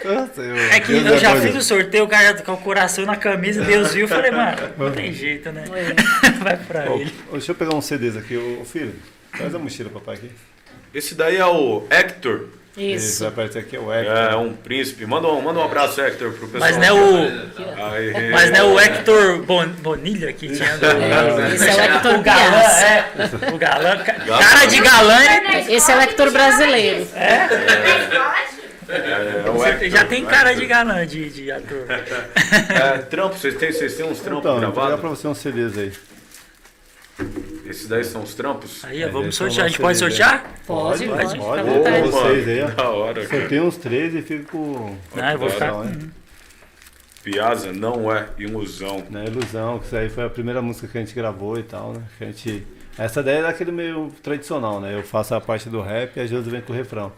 Nossa, eu- É que Deus eu já abençoe. fiz o sorteio, o cara com o coração na camisa, Deus viu, eu falei, mano, não tem jeito, né? Vai pra Ô, ele. ô, deixa eu pegar uns CDs aqui, ô ô, filho. Traz a mochila, papai, aqui. Esse daí é o Hector. Isso, vai Isso. aparecer aqui, é o Hector. É um príncipe. Manda um, manda um abraço, Hector, pro pessoal. Mas não é o. Aí, Mas não é o Hector Bon- Bonilha que tinha do. É, esse é o Hector O galã, é. O galã. ca- Cara de galã, ele Esse é o Hector brasileiro. É, é Você Hector, já tem cara Hector. de galã de, de ator. É, trampo, vocês têm, vocês têm uns trampos Então, vou pegar gravados? pra você uns CDs aí. Esses daí são os trampos? Aí, Mas vamos é sortear. A gente pode sortear? Pode, Pode, pode, à pode. vontade. Ô, vocês aí, ó. Da hora, cara. tem uns três e fico com. Não, eu vou ficar. Não, é. Piazza não é ilusão. Né, Ilusão, que isso aí foi a primeira música que a gente gravou e tal, né? Que a gente... Essa daí é daquele meio tradicional, né? Eu faço a parte do rap e a Josi vem com o refrão.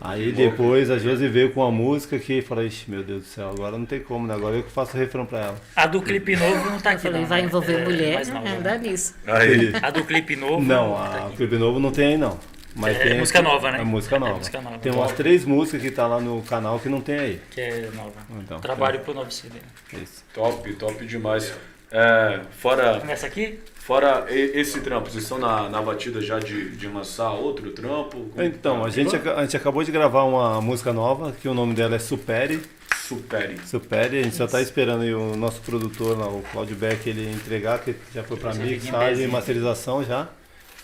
Aí depois a Josi veio com a música que fala, ixi, meu Deus do céu, agora não tem como, né? Agora eu que faço o refrão pra ela. A do clipe novo não tá Eu aqui. falei, não, vai né? envolver É, mulher, nova, é, né? dá nisso. Aí, A do clipe novo Não, tá a aqui. clipe novo não tem aí não. Mas É tem música nova, né? É música É nova. música nova. Tem umas três músicas que tá lá no canal que não tem aí. Que é nova. Então, Trabalho pro novo CD. Isso. top, top demais. É, fora Nessa aqui? fora esse trampo, vocês estão na, na batida já de, de lançar outro trampo? Como Então, tá? a gente, a gente acabou de gravar uma música nova, que o nome dela é Supere. Supere. Supere, a gente só tá esperando aí o nosso produtor lá, o Claudio Beck, ele entregar, que já foi fica em mixagem e masterização já.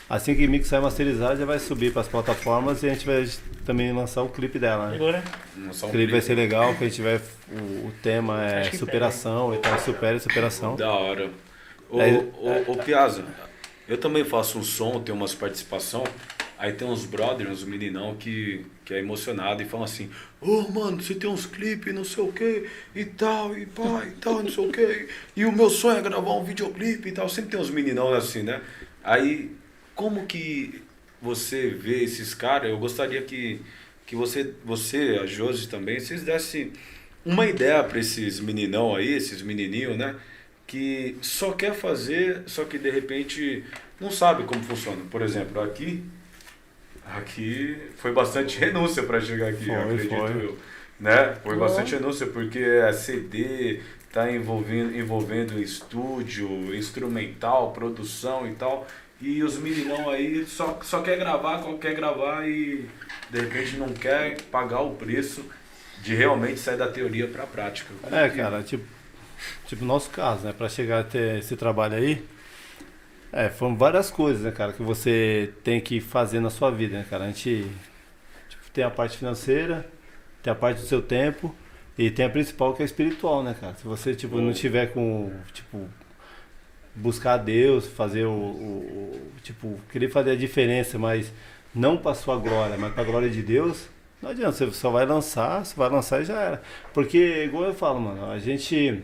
Assim que mixar e masterizar, já vai subir pras plataformas e a gente vai também lançar o clipe dela, né? Pegou, né? Lançar um O clipe vai ser legal, que a gente vai. O, o tema é superação e tal, supere superação. Da hora. Ô, É, ô, ô, Piazza, eu também faço um som, tenho umas participação. Aí tem uns brothers, uns meninão que, que é emocionado e falam assim: Ô mano, você tem uns clipes, não sei o que, e tal, e pá, e tal, não sei o que. E o meu sonho é gravar um videoclipe e tal. Sempre tem uns meninão assim, né? Aí, como que você vê esses caras? Eu gostaria que, que você, você, a Josi também, vocês dessem uma ideia para esses meninão aí, esses menininhos, né? Que só quer fazer, só que de repente não sabe como funciona. Por exemplo, aqui, aqui foi bastante renúncia para chegar aqui, Foi, acredito foi. eu. Né? Foi bastante renúncia porque é CD, tá envolvendo, envolvendo estúdio, instrumental, produção e tal. E os meninão aí só, só quer gravar, só quer gravar e de repente não quer pagar o preço de realmente sair da teoria para a prática. Como É, que- cara, tipo, tipo nosso caso, né? Pra chegar até esse trabalho aí, é, foram várias coisas, né, cara, que você tem que fazer na sua vida, né, cara? A gente tipo, tem a parte financeira, tem a parte do seu tempo e tem a principal que é espiritual, né, cara? Se você, tipo, não tiver com, tipo, buscar Deus, fazer o, o- o- tipo, querer fazer a diferença, mas não para sua glória, mas para a glória de Deus, não adianta, você só vai lançar, você vai lançar e já era. Porque, igual eu falo, mano, a gente.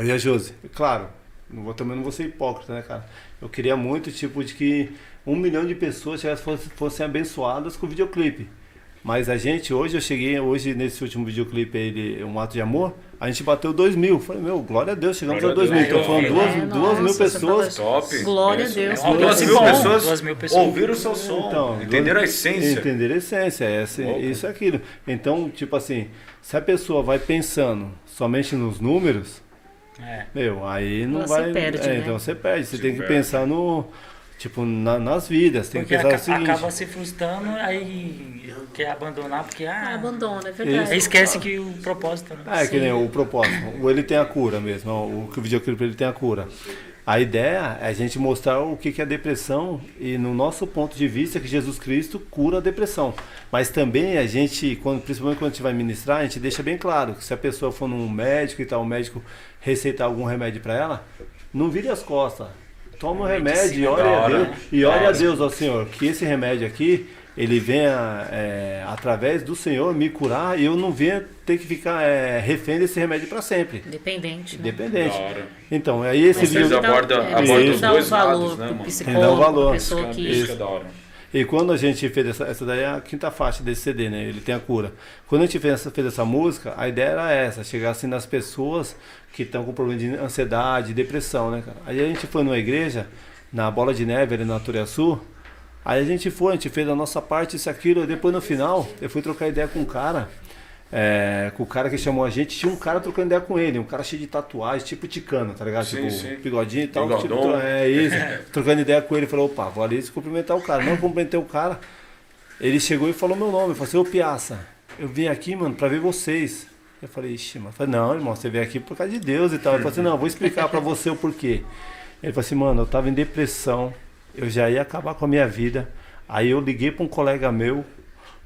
E a Josi, claro, não vou, também não vou ser hipócrita, né, cara? Eu queria muito, tipo, de que um milhão de pessoas fossem abençoadas com o videoclipe. Mas a gente, hoje, eu cheguei, hoje nesse último videoclipe, ele, Um Ato de Amor, a gente bateu dois mil. Falei, meu, glória a Deus, chegamos Glória a dois a mil. Deus. Então foram É, duas, é, duas nossa, mil pessoas. Top. Glória a. Deus. É um Duas alcance mil bom, pessoas duas mil pessoas. ouviram o seu som, Então, entenderam a essência. Entender a essência, é esse- Louco. isso é aquilo. Então, tipo assim, se a pessoa vai pensando somente nos números, É. meu, aí não vai. perde, é, né? Então você perde. Você Se tem que perde. pensar no. Tipo, na- nas vidas. Tem Porque que pensar aca- o seguinte. acaba se frustrando, aí quer abandonar, porque Ah, ah, abandona, é aí verdade. esquece que o propósito, né? É, que nem o propósito. O ele tem a cura mesmo. O, que o videoclipe ele tem a cura. A ideia é a gente mostrar o que que é a depressão e no nosso ponto de vista que Jesus Cristo cura a depressão. Mas também a gente, quando, principalmente quando a gente vai ministrar, a gente deixa bem claro que se a pessoa for num médico e tal, o médico receitar algum remédio para ela, não vire as costas. Toma o remédio e ore da a Deus. E ore a. Deus, ó Senhor, que esse remédio aqui, ele venha, é, através do Senhor, me curar e eu não venha ter que ficar é, refém desse remédio para sempre. Dependente. Né? Hora. Então, aí esse Mas Vocês livro. dar- abordam- é, abordam os dois o valor lados, né, mano? psicólogo, o valor. pessoa que... isso que é da hora. E quando a gente fez essa, essa daí é a quinta faixa desse CD, né? Ele tem a cura. Quando a gente fez essa, fez essa música, a ideia era essa, chegar assim nas pessoas que estão com problema de ansiedade, depressão, né, cara? Aí a gente foi numa igreja, na Bola de Neve, ali na Turiaçu. Aí a gente foi, a gente fez a nossa parte, isso, aquilo. E depois no final, eu fui trocar ideia com um cara. é, com o cara que chamou a gente, tinha um cara trocando ideia com ele, um cara cheio de tatuagem, tipo ticano, tá ligado? Sim, tipo, sim. bigodinho e tal. Bigodão. Tipo, é isso. trocando ideia com ele, falou, opa, vou ali cumprimentar o cara. Não cumprimentei o cara. Ele chegou e falou meu nome. Eu falei assim, ô Piaça, eu vim aqui, mano, pra ver vocês. Eu falei, ixi, mano. Eu falei, não, irmão, você veio aqui por causa de Deus e tal. Ele falou assim, não, eu vou explicar pra você o porquê. Ele falou assim, mano, eu tava em depressão, eu já ia acabar com a minha vida. Aí eu liguei pra um colega meu,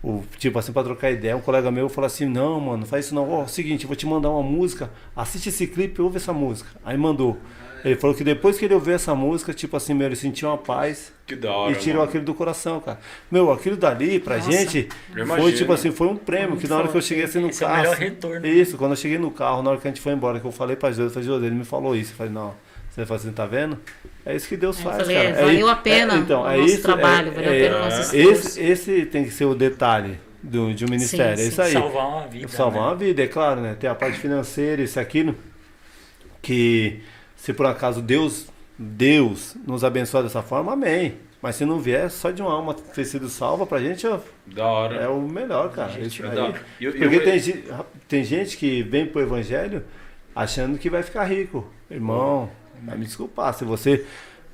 o, tipo assim, pra trocar ideia, um colega meu falou assim, não, mano, faz isso não. Ó, seguinte, eu vou te mandar uma música, assiste esse clipe, ouve essa música. Aí mandou. Ele falou que depois que ele ouviu essa música, tipo assim, meu, ele sentiu uma paz Que da hora. e tirou mano. aquilo do coração, cara. Meu, aquilo dali pra Nossa. gente foi tipo assim, foi um prêmio, Muito que na hora que eu cheguei assim no Esse é o carro. melhor retorno. Isso, quando eu cheguei no carro, na hora que a gente foi embora, que eu falei pra eu falei, ele me falou isso. Eu falei, não, você falou assim, tá vendo? É isso que Deus Eu faz, falei, cara. é, valeu i- a pena o nosso trabalho, valeu a pena o nosso esforço. esse, esse tem que ser o detalhe do, de um ministério, Sim, é sim. isso aí. Salvar uma vida. Salvar né? uma vida, é claro, né? Tem a parte financeira, isso e aquilo. Que se por acaso Deus, Deus nos abençoar dessa forma, amém. Mas se não vier, só de uma alma ter sido salva pra gente ó, Da hora. é o melhor, cara. Gente, aí. eu- Porque eu- tem, tem gente que vem pro evangelho achando que vai ficar rico. Irmão, vai me desculpar. Se você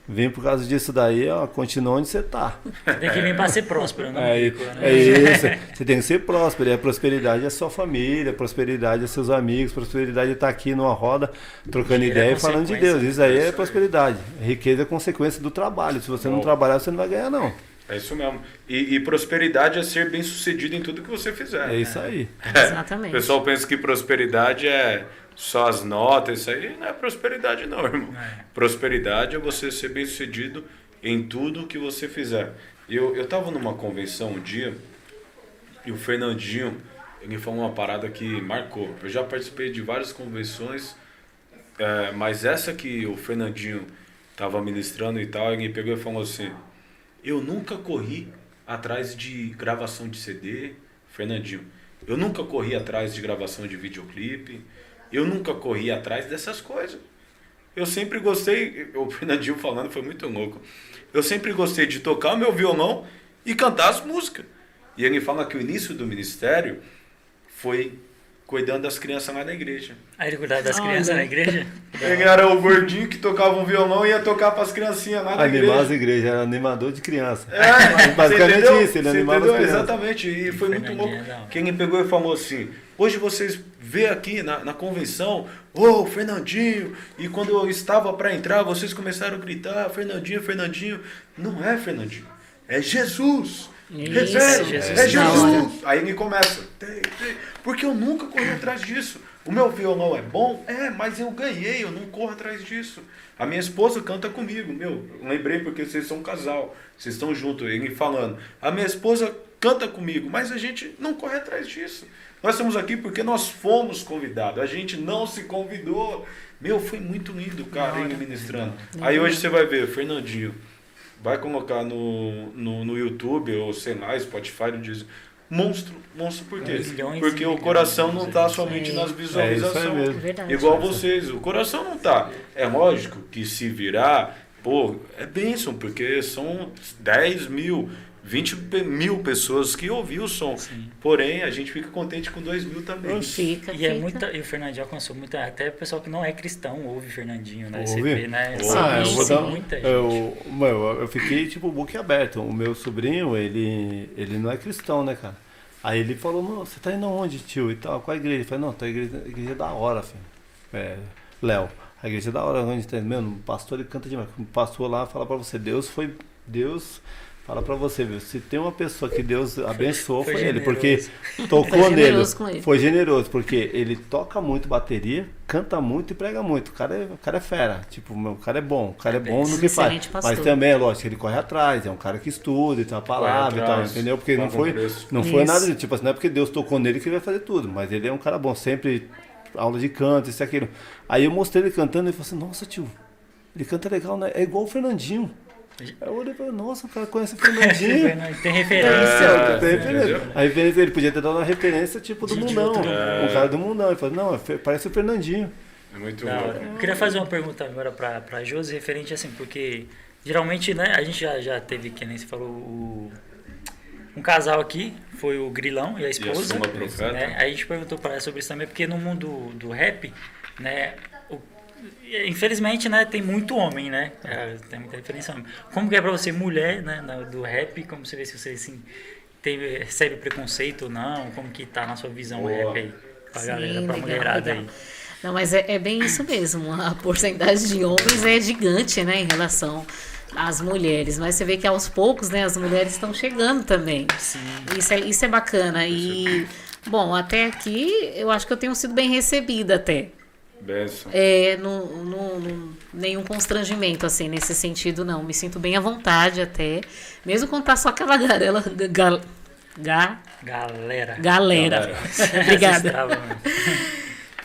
vem por causa disso daí, ó, continua onde você tá. Você tem que vir pra ser próspero, não É, rico, né? é isso. Você tem que ser próspero. E a prosperidade é sua família, a prosperidade é seus amigos, a prosperidade é estar aqui numa roda, trocando é ideia e falando de consequência. Deus. Isso aí é prosperidade. Riqueza é consequência do trabalho. Se você não Bom. trabalhar, você não vai ganhar, não. É isso mesmo. E, e prosperidade é ser bem sucedido em tudo que você fizer. É isso aí. O Exatamente. pessoal pensa que prosperidade é só as notas, isso aí não é prosperidade não, irmão. É. Prosperidade é você ser bem sucedido em tudo que você fizer. Eu, eu tava numa convenção um dia e o Fernandinho, ele falou uma parada que marcou. Eu já participei de várias convenções, é, mas essa que o Fernandinho tava ministrando e tal, ele pegou e falou assim, eu nunca corri atrás de gravação de CD, Fernandinho. Eu nunca corri atrás de gravação de videoclipe. Eu nunca corri atrás dessas coisas. Eu sempre gostei, o Fernandinho falando foi muito louco. Eu sempre gostei de tocar o meu violão e cantar as músicas. E ele fala que o início do ministério foi cuidando das crianças lá na igreja. Aí ele cuidava das Olha. crianças na igreja. Ele era o gordinho que tocava um violão e ia tocar para as criancinhas lá na Animar as igreja. igrejas, era animador de criança. É, Basicamente você entendeu? isso, ele animava as crianças. Exatamente, e foi muito louco. é. Quem pegou e falou assim: hoje vocês vê aqui na, na convenção, ô Fernandinho, e quando eu estava para entrar, vocês começaram a gritar: Fernandinho, Fernandinho. Não é Fernandinho, é Jesus. Isso, Revela, Jesus é Jesus. Aí ele começa, porque eu nunca corri atrás disso. O meu violão é bom? É, mas eu ganhei, eu não corro atrás disso. A minha esposa canta comigo, meu, eu lembrei porque vocês são um casal, vocês estão juntos, ele falando. A minha esposa canta comigo, mas a gente não corre atrás disso. Nós estamos aqui porque nós fomos convidados, a gente não se convidou. Meu, foi muito lindo, cara, ele ministrando. Aí hoje você vai ver, Fernandinho, vai colocar no, no, no YouTube ou sei lá, Spotify, não diz. Monstro, monstro por quê? Porque o coração não está somente nas É visualizações. mesmo. Verdade. Igual vocês, o coração não tá. É lógico que se virar, pô, é bênção, porque são 10 mil, 20 pe- mil pessoas que ouviu o som. Sim. Porém, a gente fica contente com 2 mil também. Fica, E, é fica. muita, e o Fernandinho alcançou muita. Até o pessoal que não é cristão ouve Fernandinho, né? Você Ouve? né? Ah, eu vou dar. muita gente. Eu, meu, eu fiquei tipo boca aberto. O meu sobrinho, ele, ele não é cristão, né, cara? Aí ele falou, não, você tá indo aonde, tio? E tal, qual a igreja? Eu falei, não, tá a igreja, a igreja da hora, filho. É, Léo, a igreja da hora, onde tá? Meu, o pastor ele canta demais. O pastor lá fala pra você, Deus foi. Deus fala pra você, viu? Se tem uma pessoa que Deus abençoou, foi foi, ele, porque tocou Foi nele. generoso com ele. Foi generoso, porque ele toca muito bateria, canta muito e prega muito. O cara é, o cara é fera. Tipo, meu, o cara é bom. O cara é, É bom no que faz. pastor. Mas também, é lógico, ele corre atrás. É um cara que estuda e tem uma palavra e tal, atrás, entendeu? Porque não foi, preço. não foi Isso. nada de tipo assim, não é porque Deus tocou nele que ele vai fazer tudo. Mas ele é um cara bom, sempre aula de canto, isso e aquilo. Aí eu mostrei ele cantando e ele falou assim, nossa tio, ele canta legal, né? É igual o Fernandinho. Aí eu olhei e falei, nossa, o cara conhece o Fernandinho. Tem É, referência. tem É, referência. entendeu? A referência, ele podia ter dado uma referência tipo do De- de mundão. outro mundo. O cara do mundão. Ele falou, não, é parece o Fernandinho. É muito hora. louco. Eu queria fazer uma pergunta agora pra, pra Josi, referente assim, porque geralmente, né, a gente já, já teve, que nem você falou, o- um casal aqui, foi o Grilão e a esposa. Suma Profeta. né? Aí a gente perguntou para ela sobre isso também, porque no mundo do rap, né, o- infelizmente, né, tem muito homem, né, é, tem muita referência homem. Como que é pra você, mulher, né, do rap, como você vê se você, assim, teve, recebe preconceito ou não, como que tá na sua visão o Boa. rap aí, pra Sim, galera, pra legal, mulherada legal. aí. Não, mas é, é bem isso mesmo. A porcentagem de homens é gigante, né, em relação As mulheres, mas você vê que aos poucos, né, as mulheres estão chegando também. Sim. Isso é, isso é bacana. E, bom, até aqui eu acho que eu tenho sido bem recebida até. Benção. É, não, não, não- nenhum constrangimento, assim, nesse sentido, não. Me sinto bem à vontade até. Mesmo quando tá só aquela garela. Ga, ga, Galera. galera. Obrigada. Trava, mano.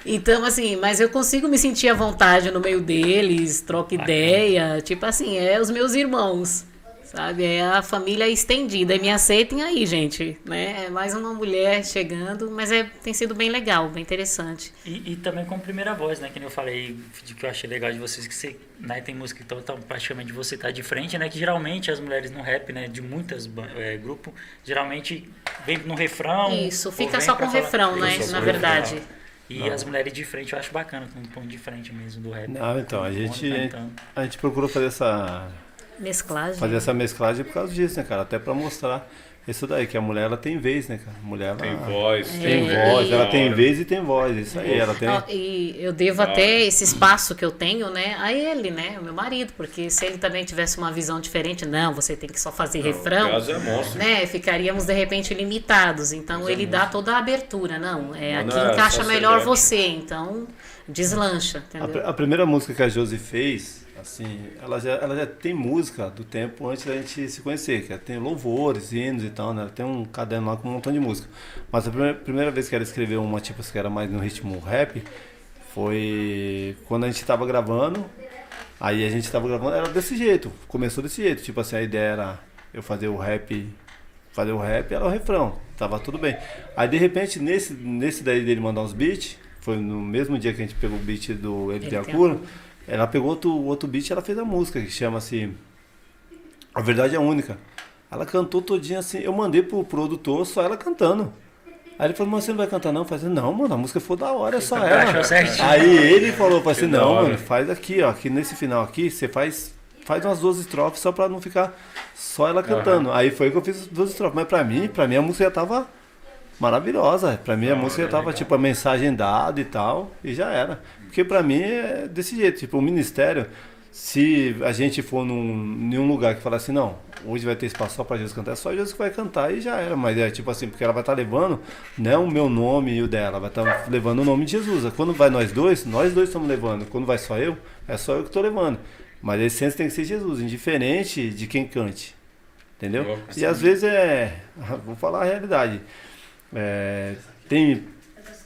Então, assim, mas eu consigo me sentir à vontade no meio deles, troca ideia. Tipo assim, é os meus irmãos. Sabe? É a família estendida. E me aceitem aí, gente. Né? É mais uma mulher chegando, mas é, tem sido bem legal, bem interessante. E, e também com primeira voz, né? Que nem eu falei, de que eu achei legal de vocês, que você, né, tem música que então, praticamente você tá de frente, né? Que geralmente as mulheres no rap, né, de muitas é, grupos, geralmente vem no refrão. Isso, fica só pra com falar- refrão, né? Na verdade. refrão. E as mulheres de frente eu acho bacana, com um ponto de frente mesmo do rap. Não, então, a gente, a gente procurou fazer essa, Mesclagem. fazer essa mesclagem por causa disso, né, cara? Até pra mostrar isso daí, que a mulher ela tem vez, né, cara? A mulher ela Tem voz, tem É, voz, e- ela tem vez e tem voz, isso aí, ela tem. E eu devo até esse espaço que eu tenho, né, a ele, né, o meu marido, porque se ele também tivesse uma visão diferente, não, você tem que só fazer refrão, Caso é monstro. né, ficaríamos de repente limitados. Então Mas é ele dá toda a abertura, não, é Mano, aqui é encaixa melhor você, então deslancha, A, pr- entendeu? a primeira música que a Josi fez, assim, ela já, ela já tem música do tempo antes da gente se conhecer, que ela tem louvores, hinos e tal, né? Ela tem um caderno lá com um montão de música. Mas a primeira, primeira vez que ela escreveu uma, tipo, que era mais no ritmo rap, foi quando a gente tava gravando. Aí a gente tava gravando, era desse jeito, começou desse jeito. Tipo assim, a ideia era eu fazer o rap, fazer o rap era o refrão, tava tudo bem. Aí de repente, nesse, nesse daí dele mandar uns beats, foi no mesmo dia que a gente pegou o beat do Ele Ele Tem a Tem a Cura, Cura. Ela pegou outro, outro beat e ela fez a música que chama-se A Verdade é Única. Ela cantou todinha assim, eu mandei pro produtor só ela cantando. Aí ele falou, mas você não vai cantar não? Eu falei, não, mano, a música foi da hora, é só ela. Achou certinho. Aí ele falou, falou assim, não, mano, faz aqui, ó, aqui nesse final aqui, você faz, faz umas duas estrofes só pra não ficar só ela cantando. Aí foi que eu fiz as duas estrofes. Mas pra mim, pra mim a música já tava maravilhosa. Pra mim a música já tava, tipo, a mensagem dada e tal, e já era. Porque pra mim é desse jeito, tipo, o ministério, se a gente for num, em um lugar que fala assim, não, hoje vai ter espaço só pra Jesus cantar, é só Jesus que vai cantar e já era. Mas é tipo assim, porque ela vai estar levando, não o meu nome e o dela, vai estar levando o nome de Jesus. Quando vai nós dois, nós dois estamos levando. Quando vai só eu, é só eu que estou levando. Mas a essência tem que ser Jesus, indiferente de quem cante. Entendeu? E às vezes é. Vou falar a realidade. É, tem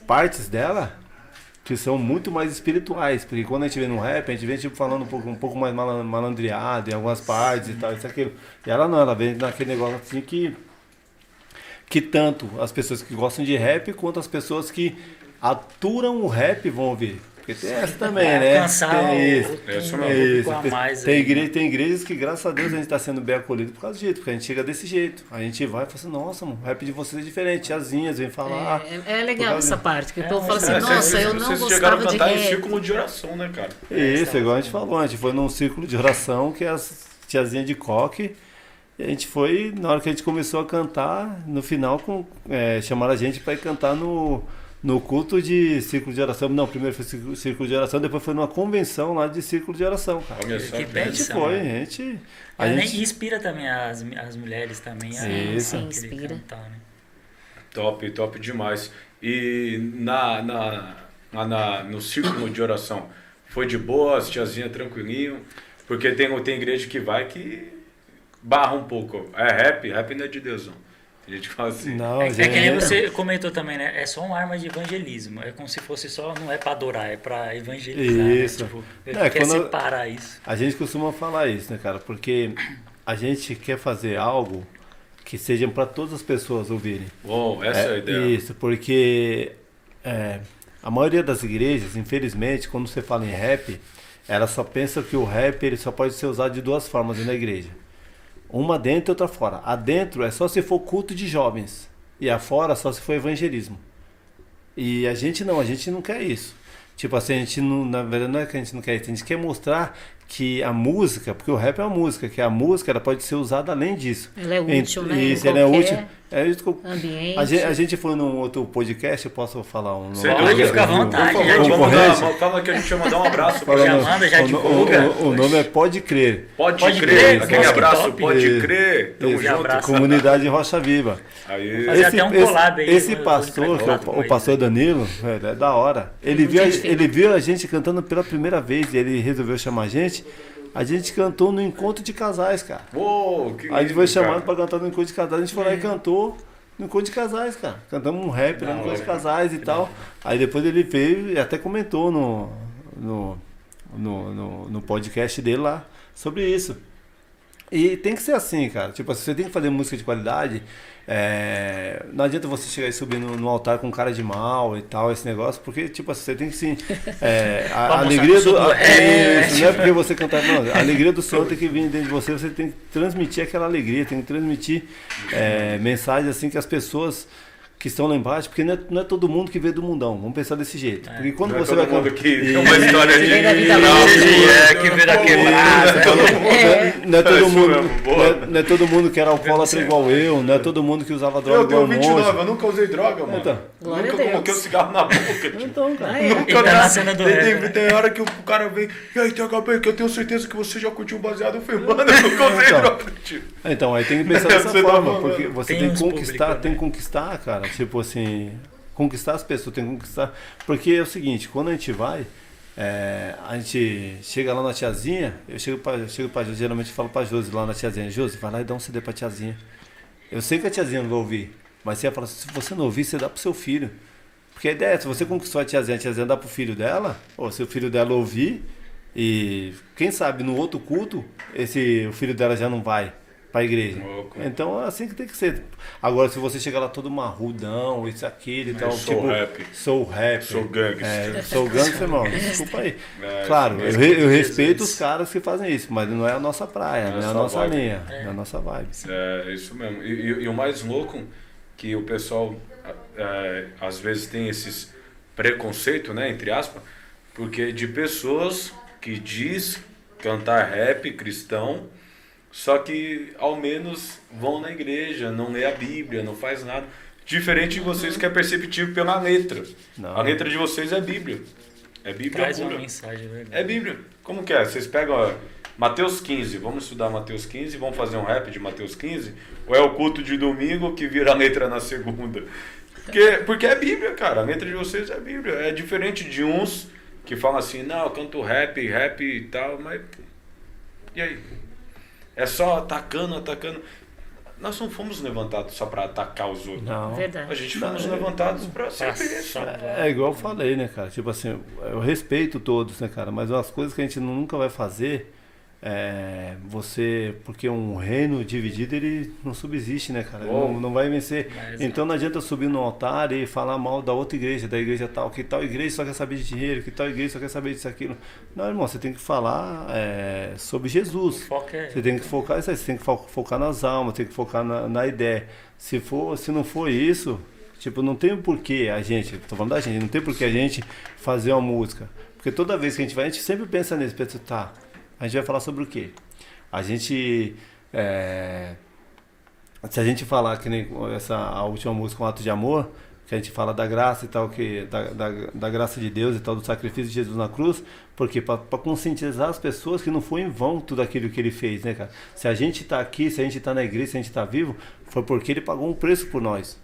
partes dela que são muito mais espirituais, porque quando a gente vê no rap, a gente vê tipo falando um pouco, um pouco mais malan- malandreado em algumas partes e tal, isso aquilo. E ela não, ela vem naquele negócio assim que que tanto as pessoas que gostam de rap quanto as pessoas que aturam o rap vão ouvir. Porque tem essa também, É, né? tem o- isso. É isso Isso, tem, mais tem, aí, igre- né? tem igrejas que, graças a Deus, a gente está sendo bem acolhido por causa disso, porque a gente chega desse jeito. A gente vai e fala assim, nossa, mano, o rap de vocês é diferente. Tiazinhas vem falar. É, é legal por causa essa parte, que o É, povo fala assim, É, nossa, vocês- eu não vocês chegaram gostava a de cantar em círculo de oração, né, cara? Isso, igual a gente falou, a gente foi num círculo de oração que as tiazinhas de coque. E a gente foi, na hora que a gente começou a cantar, no final com, é, chamaram a gente para ir cantar no, no culto de círculo de oração. Não, primeiro foi círculo- de oração, depois foi numa convenção lá de círculo de oração, cara. Que. A gente Benção, foi, a né? gente. A né, gente E inspira também as, as mulheres também a, Sim, sim, a querer inspira. cantar, né? Top, top demais. E na, na, lá na, no círculo de oração, foi de boa, as tiazinhas tranquilinho? Porque tem, tem igreja que vai que barra um pouco. É rap, rap não é de Deus, não. Tem gente que fala assim. Não, É, é que nem gente- você comentou também, né? É só uma arma de evangelismo. É como se fosse só, não é pra adorar, é pra evangelizar. Isso. Né? Tipo, É, quer separar isso. A gente costuma falar isso, né, cara? Porque a gente quer fazer algo que seja para todas as pessoas ouvirem. Bom, essa é, a ideia. Isso, porque é, a maioria das igrejas, infelizmente, quando você fala em rap, ela só pensa que o rap ele só pode ser usado de duas formas na igreja. Uma dentro e outra fora. A dentro é só se for culto de jovens. E a fora só se for evangelismo. E a gente não, a gente não quer isso. Tipo assim, a gente não, na verdade não é que a gente não quer isso, a gente quer mostrar que a música, porque o rap é uma música, que a música ela pode ser usada além disso. Ela é Ent- útil, né? Isso, ela é útil. É isso que eu, Ambiente. a, gente, a gente foi num outro podcast, eu posso falar um nome? Pode ficar à vontade, já mandar- fala que a gente ia mandar um abraço. Falando- Já manda, já divulga. o, o, o nome é Pode Crer. Pode, Pode crer. crer, Aquele nossa, abraço, top. pode crer. Tamo Isso. junto. abraço. Comunidade Rocha Viva. Aí, Fazer até um collab aí, esse pastor, é o, o pastor Danilo, velho, é da hora. Ele viu, a, ele viu a gente cantando pela primeira vez e ele resolveu chamar a gente. A gente cantou no encontro de casais, cara. Uou, que Aí a gente lindo, foi chamado pra cantar no encontro de casais, a gente foi lá e cantou no encontro de casais, cara. Cantamos um rap lá no encontro de casais e tal. Aí depois ele veio e até comentou no, no, no, no, no podcast dele lá sobre isso. E tem que ser assim, cara. Tipo, você tem que fazer música de qualidade. é, Não adianta você chegar e subir no, no altar com cara de mal e tal, esse negócio, porque, tipo, você tem que sim. é, a, alegria a- do- é, isso, não é porque você cantar. Não, a alegria do Senhor tem que vir dentro de você, você tem que transmitir aquela alegria, tem que transmitir é, mensagens assim que as pessoas que estão lá embaixo, porque não é, não é todo mundo que vê do mundão, vamos pensar desse jeito. Porque quando Não é você todo vai mundo que tem uma história de... Da Não, que É, que vira quebrada. Não é todo mundo, não é, é todo mundo que era alcoólatra igual eu, não é todo mundo que usava droga Eu tenho igual um 29, monge. eu nunca usei droga, mano. Então. Glória nunca coloquei um cigarro na boca, tio. Então, cara. Ah, é? Nunca tá olhar- na cena do tem, tem, né? tem hora que o cara vem, e aí, THB, que eu tenho certeza que você já curtiu um baseado. Eu falei, mano, eu nunca usei Então. droga, tio. Então, aí tem que pensar dessa Você tá forma, porque você Tem que conquistar, tem né? que conquistar, cara. Tipo assim, conquistar as pessoas, tem que conquistar. Porque é o seguinte, quando a gente vai, é, a gente chega lá na tiazinha, eu chego pra, eu chego pra Josi, geralmente falo pra Josi lá na tiazinha, Josi, vai lá e dá um CD pra tiazinha. Eu sei que a tiazinha não vai ouvir, mas você fala, se você não ouvir, você dá pro seu filho. Porque a ideia é, se você conquistou a tiazinha, a tiazinha dá pro filho dela, ou se o filho dela ouvir, e quem sabe no outro culto, esse, o filho dela já não vai pra igreja. Louco. Então é assim que tem que ser. Agora, se você chegar lá todo marrudão, isso, aquilo e tal, sou tipo. rap. Sou rap. Sou gangster. É, sou gangster, irmão. Desculpa aí. É, claro, eu, eu respeito os caras que fazem isso, mas não é a nossa praia, Não é é a nossa vibe. linha, não é a nossa vibe. É, isso mesmo. E, e- e o mais louco, que o pessoal é, às vezes tem esses preconceito, né, entre aspas, porque de pessoas que diz cantar rap cristão, só que ao menos vão na igreja, não lê a Bíblia, não faz nada. Diferente de vocês que é perceptível pela letra. Não. A letra de vocês é Bíblia. É Bíblia Traz uma pura. mensagem, é verdade. É Bíblia. Como que é? Vocês pegam ó, Mateus 15, vamos estudar Mateus 15, vamos fazer um rap de Mateus 15? Ou é o culto de domingo que vira a letra na segunda? Porque, porque é Bíblia, cara. A letra de vocês é Bíblia. É diferente de uns que falam assim, não, eu canto rap, rap e tal, mas. E aí? É só atacando, atacando. Nós não fomos levantados só para atacar os outros. Não. A Verdade. gente fomos levantados para ser isso. É igual eu falei, né, cara? Tipo assim, eu respeito todos, né, cara? Mas umas coisas que a gente nunca vai fazer é você. Porque um reino dividido ele não subsiste, né, cara? Não, não vai vencer. Mas, Então não adianta subir no altar e falar mal da outra igreja, da igreja tal, que tal igreja só quer saber de dinheiro, que tal igreja só quer saber disso, aquilo. Não, irmão, você tem que falar é, sobre Jesus. é. Você tem que focar isso aí, você tem que fo- focar nas almas, tem que focar na, na ideia. Se, for, se não for isso, tipo, não tem porquê a gente, tô falando da gente, não tem porquê a gente fazer uma música. Porque toda vez que a gente vai, a gente sempre pensa nisso, pensa, tá, a gente vai falar sobre o quê? A gente. é, se a gente falar que nem essa a última música, um ato de amor, que a gente fala da graça e tal, que da, da, da graça de Deus e tal, do sacrifício de Jesus na cruz, porque para conscientizar as pessoas que não foi em vão tudo aquilo que ele fez, né, cara? Se a gente tá aqui, se a gente tá na igreja, se a gente tá vivo, foi porque ele pagou um preço por nós.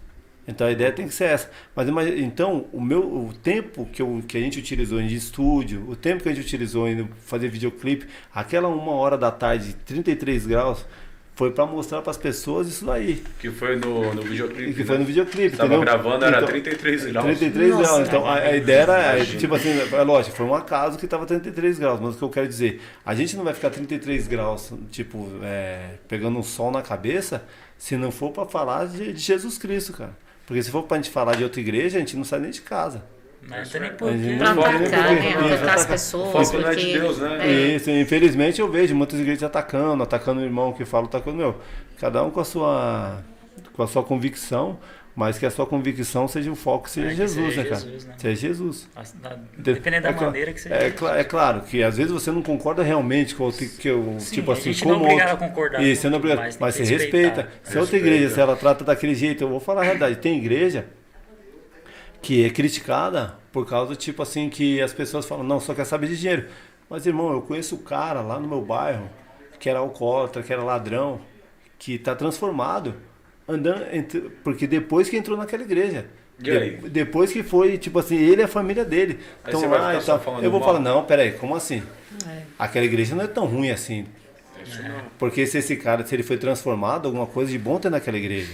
Então a ideia tem que ser essa. Mas imagina- então o meu o tempo que, eu, que a gente utilizou em estúdio, o tempo que a gente utilizou em fazer videoclipe, aquela uma hora da tarde, 33 graus, foi para mostrar para as pessoas isso daí. Que foi no, no videoclipe. Que foi no né? videoclipe, Tava entendeu? gravando, era Então, 33 graus. 33 Nossa, graus. Então a, a ideia era, Imagina. tipo assim, é lógico, foi um acaso que estava 33 graus, mas o que eu quero dizer, a gente não vai ficar 33 graus, tipo, é, pegando um sol na cabeça, se não for para falar de, de Jesus Cristo, cara. Porque se for pra gente falar de outra igreja, a gente não sai nem de casa. Não tem nem porquê. Pra atacar, né? porque- Atacar as pessoas. O foco não é de porque- Deus, né? é. Isso, infelizmente eu vejo muitas igrejas atacando, atacando o irmão que fala, atacando meu. Cada um com a sua com a sua convicção. Mas que a sua convicção seja o foco, seja É, Jesus, seja né, cara? Jesus, né? Seja Jesus. Dependendo da é maneira que você. É, cla- é claro que às vezes você não concorda realmente com o que eu, Sim, tipo assim, gente não é como obrigado outro- a concordar Isso, você não é obrigado, mas mas você respeita. Se outra igreja, se ela trata daquele jeito, eu vou falar a verdade, tem igreja que é criticada por causa, tipo assim, que as pessoas falam, não, só quer saber de dinheiro. Mas, irmão, eu conheço o cara lá no meu bairro que era alcoólatra, que era ladrão, que está transformado, andando, entre- porque depois que entrou naquela igreja. De- depois que foi, tipo assim, ele e a família dele. Aí Então você vai lá ficar e tal. Eu vou mal? falar, não, peraí, como assim? É. Aquela igreja não é tão ruim assim. Não. Porque se esse cara, se ele foi transformado, alguma coisa de bom tem naquela igreja.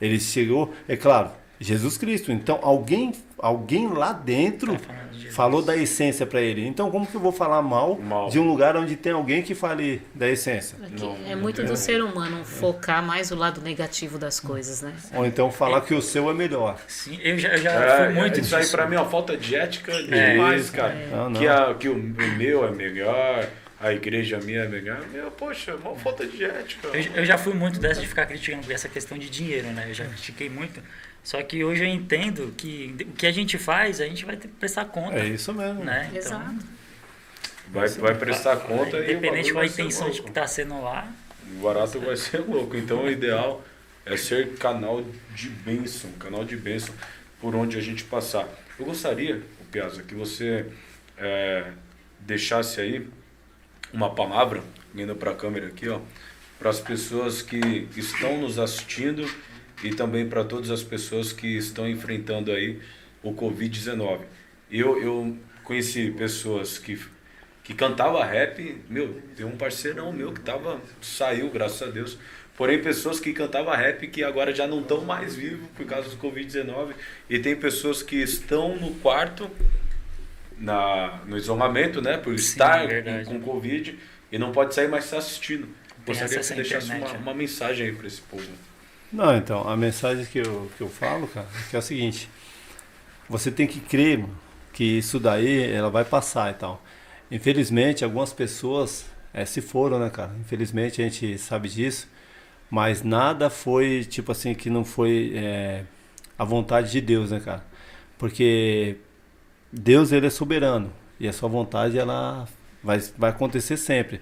Ele chegou, é claro, Jesus Cristo. Então alguém, alguém lá dentro Tá falou da essência para ele. Então como que eu vou falar mal, Mal. de um lugar onde tem alguém que fale da essência? É é muito do ser humano focar mais o lado negativo das coisas, né? Ou então falar que o seu é melhor. Sim, eu já, eu já É, fui muito isso aí pra mim é uma falta de ética É. demais, cara. Não, não. Que, a, que o, o meu é melhor, a igreja minha é melhor. Meu, poxa, uma falta de ética. Eu, eu já fui muito dessa de ficar criticando essa questão de dinheiro, né? Eu já critiquei muito. Só que hoje eu entendo que o que a gente faz, a gente vai ter que prestar conta. É isso mesmo. Né? Então, Exato. Vai, vai prestar conta e o Independente bagulho qual a vai intenção de que tá sendo lá. O barato vai ser louco. Então o ideal é ser canal de bênção, canal de bênção por onde a gente passar. Eu gostaria, o Piazza, que você é, deixasse aí uma palavra, indo para a câmera aqui, ó, para as pessoas que estão nos assistindo e também para todas as pessoas que estão enfrentando aí o Covid-19. Eu, eu conheci pessoas que que cantava rap, meu, tem um parceirão meu que tava, saiu, graças a Deus. Porém, pessoas que cantavam rap que agora já não estão mais vivos por causa do Covid-19. E tem pessoas que estão no quarto, na, no isolamento, né? Por Sim, estar verdade. com, com Covid e não pode sair, mas está assistindo. Tem Gostaria que você deixasse uma, né? uma mensagem aí para esse povo. Não, então, a mensagem que eu, que eu falo, cara, é é o seguinte. Você tem que crer que isso daí, ela vai passar e tal. Infelizmente, algumas pessoas eh, se foram, né, cara? Infelizmente, a gente sabe disso. Mas nada foi, tipo assim, que não foi eh, a vontade de Deus, né, cara? Porque Deus, ele é soberano. E a sua vontade, ela vai, vai acontecer sempre.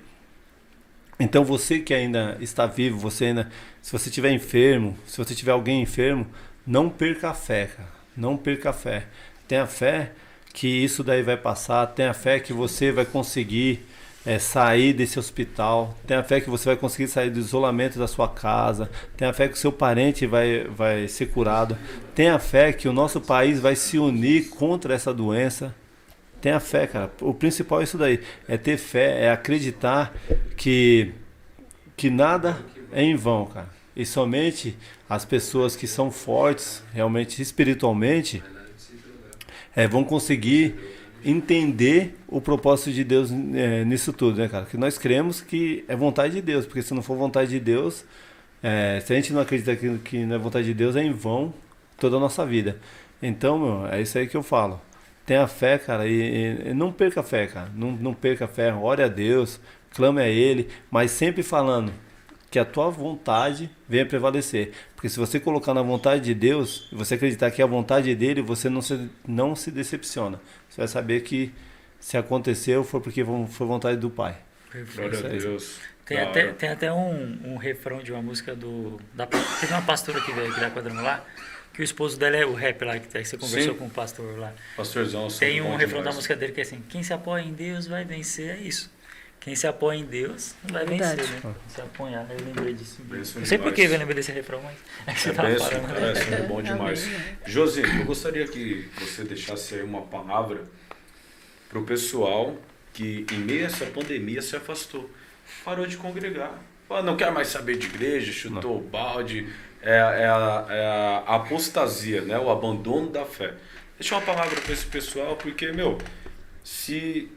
Então você que ainda está vivo, você ainda, se você estiver enfermo, se você tiver alguém enfermo, não perca a fé, cara. Não perca a fé. Tenha fé que isso daí vai passar. Tenha fé que você vai conseguir é, sair desse hospital. Tenha fé que você vai conseguir sair do isolamento da sua casa. Tenha fé que o seu parente vai, vai ser curado. Tenha fé que o nosso país vai se unir contra essa doença. Tenha fé, cara. O principal é isso daí. É ter fé, é acreditar que, que nada é em vão, cara. E somente as pessoas que são fortes, realmente espiritualmente, é, vão conseguir entender o propósito de Deus é, nisso tudo, né, cara? Que nós cremos que é vontade de Deus, porque se não for vontade de Deus, é, se a gente não acredita que, que não é vontade de Deus, é em vão toda a nossa vida. Então, meu, é isso aí que eu falo. Tenha fé, cara, e, e- e não perca a fé, cara. Não, não perca a fé. Ore a Deus, clame a Ele, mas sempre falando que a tua vontade venha prevalecer. Porque se você colocar na vontade de Deus, e você acreditar que é a vontade dele, você não se, não se decepciona. Você vai saber que se aconteceu foi porque foi vontade do Pai. Glória a. Deus. Tem até, tem até um, um refrão de uma música do. Da, teve uma pastora que veio aqui da Quadrangular, que o esposo dela é o rap lá, que você conversou Sim. com o pastor lá. Pastorzão, Tem um refrão da demais. música dele que é assim: quem se apoia em Deus vai vencer, é isso. Quem se apoia em Deus vai Verdade. vencer, né? Se apoiar, eu lembrei disso. Benção Não sei por que eu lembrei desse refrão, mas é que você É tava benção, falando. cara, isso é bom demais. Amém. Josi, eu gostaria que você deixasse aí uma palavra para o pessoal que em meio a essa pandemia se afastou, parou de congregar. Ah, não quer mais saber de igreja, chutou o balde, é, é a, é a apostasia, né? o abandono da fé. Deixa uma palavra para esse pessoal, porque, meu, se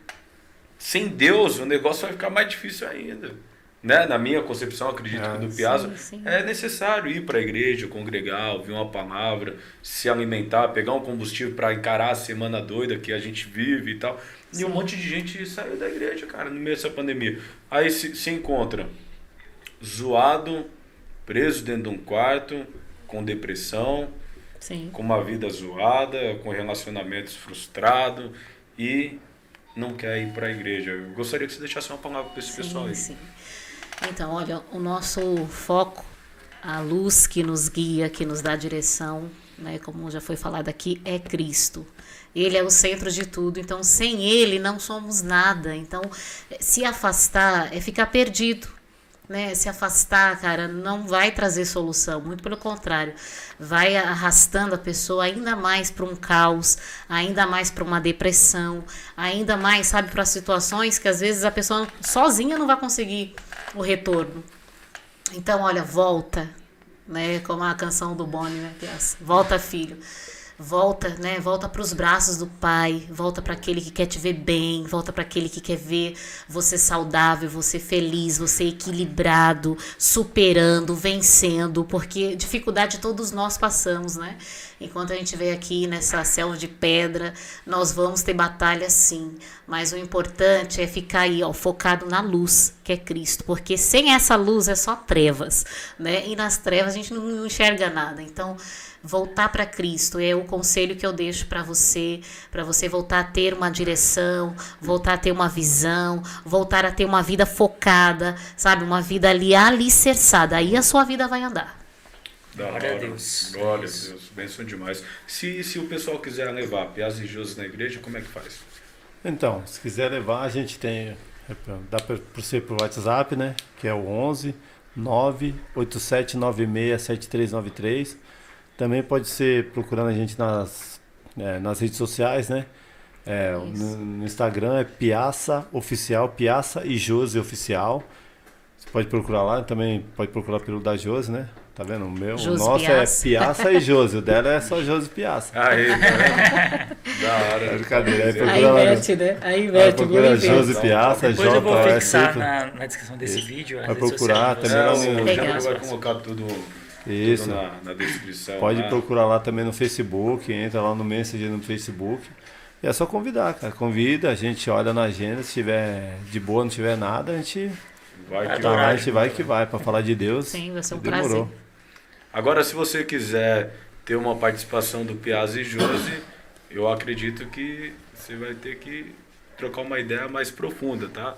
sem Deus o negócio vai ficar mais difícil ainda. Né? Na minha concepção, acredito Ah, que do sim, Piazza, sim. é necessário ir para a igreja, congregar, ouvir uma palavra, se alimentar, pegar um combustível para encarar a semana doida que a gente vive e tal. E um monte de gente saiu da igreja, cara, no meio dessa pandemia. Aí se, se encontra zoado, preso dentro de um quarto, com depressão, Sim. com uma vida zoada, com relacionamentos frustrados e não quer ir para a igreja. Eu gostaria que você deixasse uma palavra para esse pessoal aí. Sim. Então, olha, o nosso foco, a luz que nos guia, que nos dá direção, né, como já foi falado aqui, é Cristo. Ele é o centro de tudo, então sem ele não somos nada. Então, se afastar é ficar perdido. Né? Se afastar, cara, não vai trazer solução, muito pelo contrário, vai arrastando a pessoa ainda mais para um caos, ainda mais para uma depressão, ainda mais, sabe, para situações que às vezes a pessoa sozinha não vai conseguir o retorno. Então, olha, volta, né? Como a canção do Boni, né? é Volta, filho. Volta, né? Volta para os braços do pai, volta para aquele que quer te ver bem, volta para aquele que quer ver você saudável, você feliz, você equilibrado, superando, vencendo, porque dificuldade todos nós passamos, né? Enquanto a gente vem aqui nessa selva de pedra, nós vamos ter batalha sim, mas o importante é ficar aí, ó, focado na luz, que é Cristo, porque sem essa luz é só trevas, né? E nas trevas a gente não enxerga nada. Então, voltar para Cristo é o conselho que eu deixo para você, para você voltar a ter uma direção, voltar a ter uma visão, voltar a ter uma vida focada, sabe, uma vida ali alicerçada. Aí a sua vida vai andar. Da Glória a hora. Deus. Glória a Deus. Benção demais. Se, se o pessoal quiser levar Piaz e José na igreja, como é que faz? Então, se quiser levar, a gente tem. Dá para você por WhatsApp, né? Que é o 11 98796 7393. Também pode ser procurando a gente nas, é, nas redes sociais, né? É, no, no Instagram é Piaça Oficial, Piaça e Josi Oficial. Você pode procurar lá, também pode procurar pelo da Josi, né? Tá vendo? O meu, o nosso Piaça. é Piaça e Josi, o dela é só Josi Piaça. Aí, tá vendo? da hora. É brincadeira, aí procura Aí lá. inverte, né? Aí inverte, vou inverter. Josi Piaça, Depois eu vou J, fixar na, na descrição desse Isso. vídeo. Vai procurar também lá vocês. no- o Legal. Jânio vai colocar tudo, Isso. tudo na, na descrição. Pode né? procurar lá também no Facebook, entra lá no Messenger no Facebook. E é só convidar, cara. Convida, a gente olha na agenda, se tiver de boa, não tiver nada, a gente Vai que tá lá, vai. a gente vai que vai pra falar de Deus. Sim, vai ser um Demorou. prazer. Agora, se você quiser ter uma participação do Piaz e Josi, eu acredito que você vai ter que trocar uma ideia mais profunda, tá?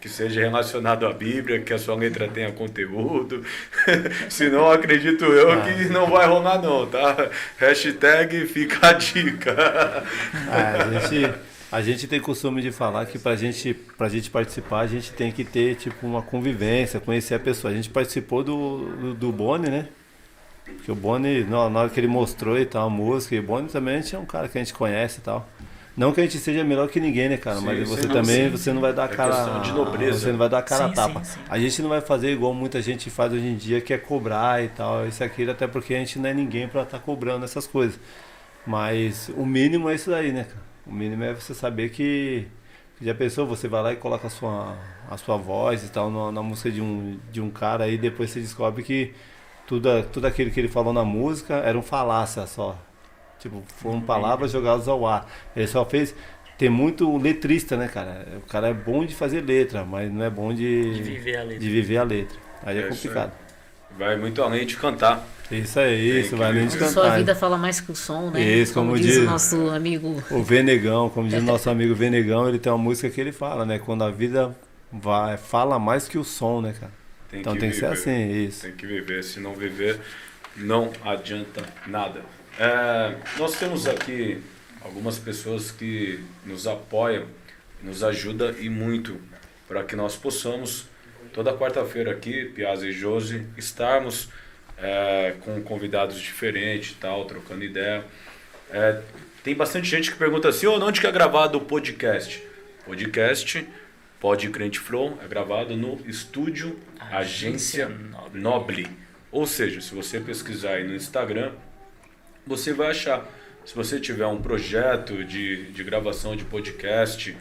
Que seja relacionado à Bíblia, que a sua letra tenha conteúdo. Senão, acredito eu Ah. que não vai rolar não, tá? Hashtag fica a dica. É, a, gente, a gente tem costume de falar que pra gente, pra gente participar, a gente tem que ter tipo uma convivência, conhecer a pessoa. A gente participou do, do, do Boni, né? Que o Boni, na na hora que ele mostrou e tal, a música, e o Boni também a gente é um cara que a gente conhece e tal. Não que a gente seja melhor que ninguém, né, cara? Sim, Mas sim, você não, também, sim, você não vai dar É cara. questão de nobreza. Você não vai dar cara a Sim, tapa. sim, sim. A gente não vai fazer igual muita gente faz hoje em dia, que é cobrar e tal, isso e aquilo, até porque a gente não é ninguém pra estar cobrando essas coisas. Mas o mínimo é isso daí, né, cara? O mínimo é você saber que já pensou, você vai lá e coloca a sua, a sua voz e tal na, na música de um, de um cara aí depois você descobre que tudo, tudo aquilo que ele falou na música era um falácia só. Tipo, foram palavras jogadas ao ar. Ele só fez. Tem muito letrista, né, cara? O cara é bom de fazer letra, mas não é bom de, De viver a letra. de viver a letra. Aí é, É complicado. Vai muito além de cantar. Isso aí, isso, vai além de viver. cantar. Sua vida fala mais que o som, né? Isso, como diz, diz. o nosso amigo. O Venegão, como diz o nosso amigo Venegão, ele tem uma música que ele fala, né? Quando a vida vai, fala mais que o som, né, cara? Tem Então que tem que ser viver. assim, isso. Tem que viver, se não viver, não adianta nada. É, nós temos aqui algumas pessoas que nos apoiam, nos ajudam e muito para que nós possamos, toda quarta-feira aqui, Piazza e Josi, estarmos é, com convidados diferentes tal, trocando ideia. É, tem bastante gente que pergunta assim, "Ô, onde que é gravado o podcast? Podcast Pod Crente Flow é gravado no estúdio Agência Agência Nobre. Nobre. Ou seja, se você pesquisar aí no Instagram, você vai achar. Se você tiver um projeto de, de gravação de podcast,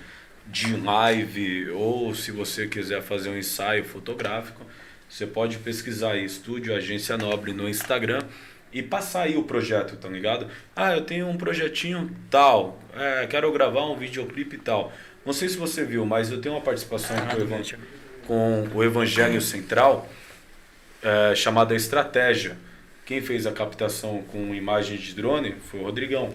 de live, ou se você quiser fazer um ensaio fotográfico, você pode pesquisar aí Estúdio Agência Nobre no Instagram e passar aí o projeto, tá ligado? Ah, eu tenho um projetinho tal, é, quero gravar um videoclipe tal. Não sei se você viu, mas eu tenho uma participação Ah, com, o Evan- com o Evangelho Central, é, chamada Estratégia. Quem fez a captação com imagem de drone foi o Rodrigão.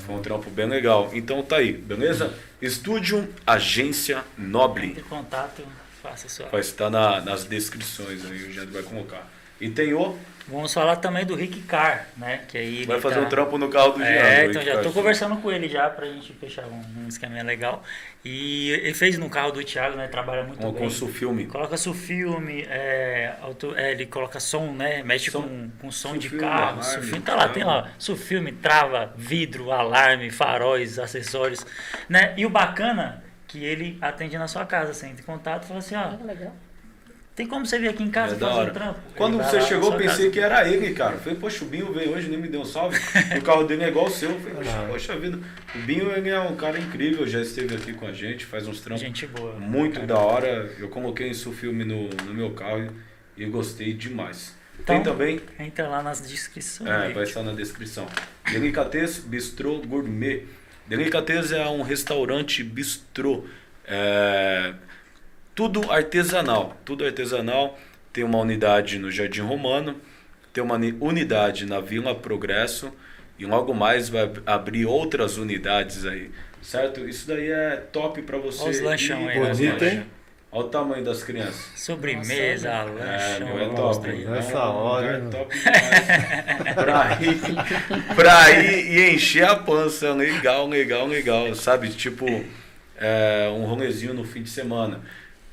Foi um trampo bem legal. Então tá aí, beleza? Estúdio Agência Noble. Entre em contato, faça sua. Vai estar na- nas descrições aí, o Jandro vai colocar. E tem o. Vamos falar também do Rick Car, né? Que aí Vai ele fazer tá- um trampo no carro do. É, aí então que já tô achando. conversando com ele já pra gente fechar um, um esquema legal. E ele fez no carro do Thiago, né? Trabalha muito Um bem. com filme. Coloca filme, é, auto- é, ele coloca som, né? Mexe Som- com, com som de carro. alarme, Sulfilme, tá lá, tem lá. Sulfilme, trava, vidro, alarme, faróis, acessórios. Né? E o bacana que ele atende na sua casa. Você entra em contato e fala assim, ó, Ah, legal. Tem como você vir aqui em casa É fazer hora. um trampo? Quando você chegou, pensei casa. que era ele, cara. Eu Falei, poxa, o Binho veio hoje, nem me deu um salve. o carro dele é igual o seu. Eu Falei, poxa, poxa vida. O Binho ele é um cara incrível, já esteve aqui com a gente, faz uns trampos Gente boa. muito cara. da hora. Eu coloquei esse filme no, no meu carro e gostei demais. Tem Então, também, Entra lá nas descrições. é, aí. vai estar na descrição. Delicatez Bistrô Gourmet. Delicatez é um restaurante bistrô. É, tudo artesanal. Tudo artesanal. Tem uma unidade no Jardim Romano. Tem uma uni- unidade na Vila Progresso. E logo mais vai ab- abrir outras unidades aí. Certo? Isso daí é top pra você. Olha os lanchão aí, Bonito, hein? Olha o tamanho das crianças. Sobremesa, É, lanchão, meu, é top. aí. É Nessa um hora, hein? top demais. pra ir, pra ir e encher a pança. Legal, legal, legal. Sabe? Tipo, é, um rolezinho no fim de semana.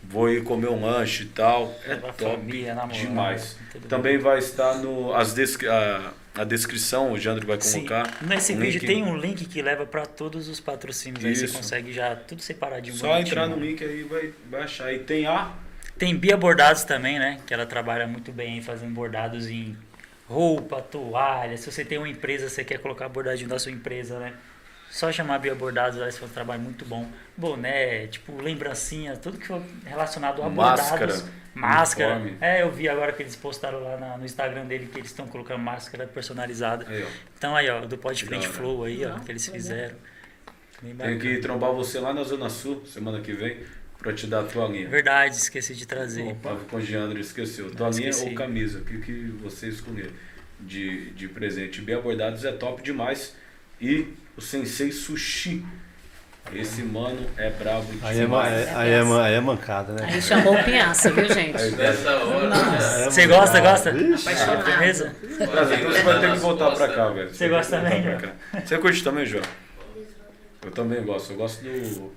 Vou ir comer um lanche e tal. É top família, namorada, demais. Também vai estar no, as descri- a, a descrição, o Jandro vai Sim. colocar. Nesse um vídeo link. tem um link que leva para todos os patrocínios. Aí Isso. você consegue já tudo separadinho. Só bonitinho. entrar no link aí vai, vai achar. E tem a. Tem Bia Bordados também, né? Que ela trabalha muito bem aí fazendo bordados em roupa, toalha. Se você tem uma empresa, você quer colocar bordadinho da sua empresa, né? Só chamar Bia Bordados, ela faz um trabalho muito bom. Boné, tipo, lembrancinha, tudo que for relacionado a Máscara, bordados. Máscara. uniforme. É, eu vi agora que eles postaram lá na- no Instagram dele que eles estão colocando máscara personalizada. Aí, ó. Então aí, ó, do Pod Que Frente. Flow aí, ó, que eles fizeram. Tem que trombar você lá na Zona Sul, semana que vem, pra te dar a tua linha. Verdade, esqueci de trazer. Tava com o Geandro, esqueceu. Tua linha ou camisa? O que, que você escolher de, de presente? Bem abordados é top demais. E o Sensei Sushi. Esse mano é brabo Aí é, é- aí é, aí é mancada, né? Aí chamou o Pinhaça, viu, gente? Nessa hora. Nossa. É Você gosta, gosta? Apaixonado. Beleza? Prazer, então você vai ter que voltar pra cá, velho. Você gosta também. Você curte também, João? Eu também gosto. Eu gosto do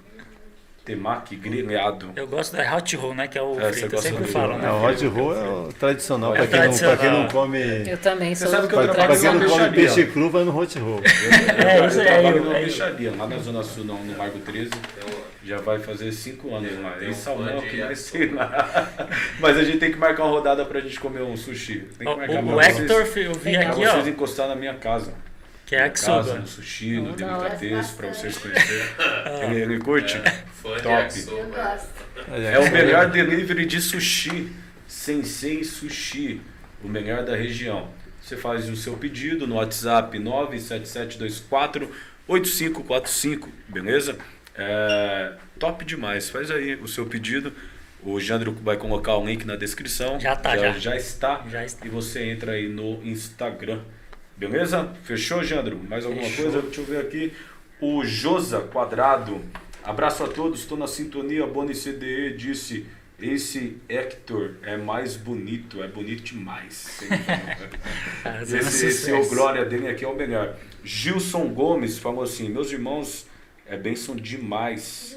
temaki grelhado. Eu gosto da hot roll, né? Que é o É, você frito. Eu sempre falo, É, né? o hot roll é o tradicional. É pra, quem não, pra quem não come. Eu também Você sou sabe que eu Pra, trabalho pra quem não come peixe cru, vai no hot roll. É, Eu, isso eu é, trabalho eu- numa eu- peixaria, lá na Zona Sul, não, no Largo 13. Já vai fazer 5 anos lá. Tem E um salmão que vai ser lá. Mas a gente tem que marcar uma rodada pra gente comer um sushi. Tem que O, marcar o, o vocês, Hector, eu vi aqui, pra ó, vocês encostar na minha casa. Que é Minha casa, Yakisoba. no sushi, no hora. delicatez, pra vocês conhecerem. Ele, ele curte? De Top. Eu gosto. É o melhor delivery de sushi. Sensei Sushi. O melhor da região. Você faz o seu pedido no WhatsApp 97724 8545, beleza? É, top demais. Faz aí o seu pedido. O Jandro vai colocar o link na descrição. Já tá, já. já. está. Já está. E você entra aí no Instagram. Beleza? Fechou, Jandro? Mais alguma Fechou. coisa? Deixa eu ver aqui. O Josa Quadrado. Abraço a todos, estou na sintonia. Boni CDE disse: Esse Hector é mais bonito, é bonito demais. Esse, esse o sucesso. Glória dele aqui é o melhor. Gilson Gomes falou assim: Meus irmãos, é bênção demais.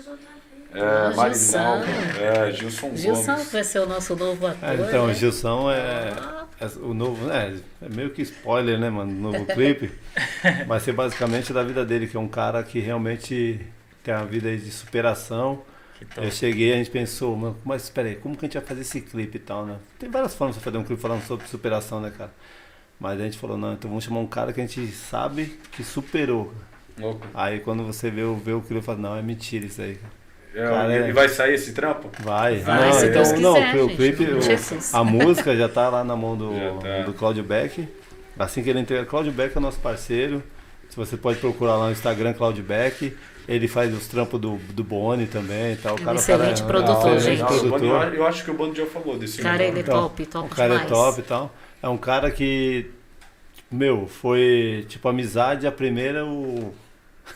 É, Ah, Marinaldo, Gilson. é, Gilson, Gilson Gomes. vai ser o nosso novo ator. É, então, o né? Gilson é, é o novo. É, é meio que spoiler, né, mano? Novo clipe. Vai ser basicamente da vida dele, que é um cara que realmente tem uma vida aí de superação. Eu cheguei, a gente pensou, mas, mas espera aí, como que a gente vai fazer esse clipe e tal, né? Tem várias formas de fazer um clipe falando sobre superação, né, cara? Mas a gente falou, não, então vamos chamar um cara que a gente sabe que superou. Louco. Aí quando você vê, o- vê o clipe, fala, não, é mentira isso aí. cara. É, Cara, e é. vai sair esse trampo? Vai, Vai, não, se então, Deus não, quiser, o gente, clipe, o- a música já tá lá na mão do, tá. do Claudio Beck. Assim que ele entrega, Claudio Beck é nosso parceiro. Se você pode procurar lá no Instagram, Claudio Beck. Ele faz os trampos do, do Boni também e tal. O Um cara, o excelente cara é- produtor, é, gente. Boni- produtor. eu, eu acho que o Bando já falou desse Cara, ele é Então, top, top O cara demais. é top e tal. É um cara que Meu, foi tipo amizade, a primeira o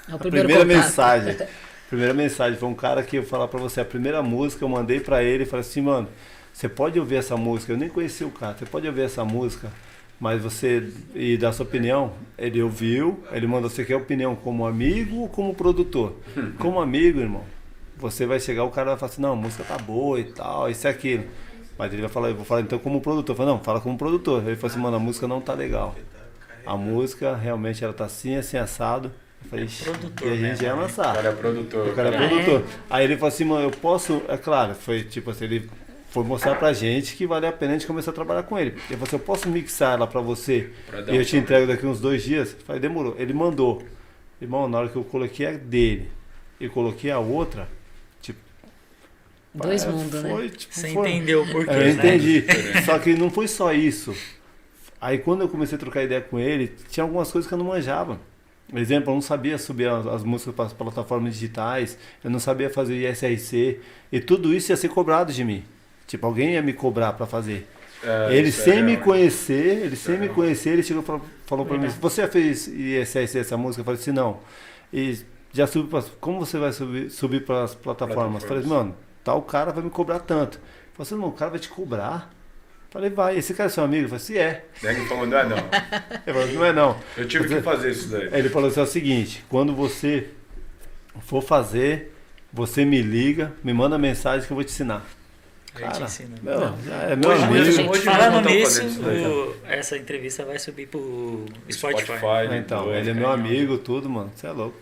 É o a primeiro primeira contato. mensagem. Primeira mensagem foi um cara que eu falar pra você, a primeira música eu mandei pra ele e falei assim, mano, você pode ouvir essa música, eu nem conheci o cara, você pode ouvir essa música, mas você e dar sua opinião, ele ouviu, ele mandou, você quer opinião como amigo ou como produtor? Como amigo, irmão, você vai chegar, o cara vai falar assim, não, a música tá boa e tal, isso e aquilo. Mas ele vai falar, eu vou falar então como produtor. Eu falei, não, fala como produtor. Ele falou assim, mano, a música não tá legal. A música realmente ela tá assim, assim, assado. Eu falei, "Ixi, produtor e a gente mesmo, ia né? O lançar. cara é produtor. O cara é Ah, é? produtor. Aí ele falou assim, mano, eu posso. É claro, foi tipo assim, ele foi mostrar pra gente que vale a pena a gente começar a trabalhar com ele. Ele falou assim, eu posso mixar ela pra você Pra e eu te entrego daqui uns dois dias? Eu falei, demorou. Ele mandou. Irmão, na hora que eu coloquei a dele e coloquei a outra, tipo. Dois é, mundos, né? tipo, Você foi- entendeu o porquê, eu né? entendi. Só que não foi só isso. Aí quando eu comecei a trocar ideia com ele, tinha algumas coisas que eu não manjava. Por exemplo, eu não sabia subir as, as músicas para as plataformas digitais, eu não sabia fazer ISRC, e tudo isso ia ser cobrado de mim. Tipo, alguém ia me cobrar para fazer. É, ele é sem me real, né? conhecer, ele sem é me conhecer, ele chegou e falou, para mim, você fez ISRC essa música? Eu falei assim, não. E já subiu para como você vai subir, subir para as plataformas? Eu Falei, Plataformas. mano, tal cara vai me cobrar tanto. Eu falei assim, não, o cara vai te cobrar. Falei, vai, esse cara é seu amigo? Eu falei, se é. Daí ele falou, não é não. Ele falou, não é não. Eu tive que fazer isso daí. Aí Ele falou assim, é o seguinte, quando você for fazer, você me liga, me manda mensagem que eu vou te ensinar. Cara, ensina. meu, Não. é meu Hoje amigo. gente. hoje Falando nisso, o- essa entrevista vai subir pro Spotify. Spotify, Então, dois, ele é né? meu amigo, tudo, mano. Você é louco.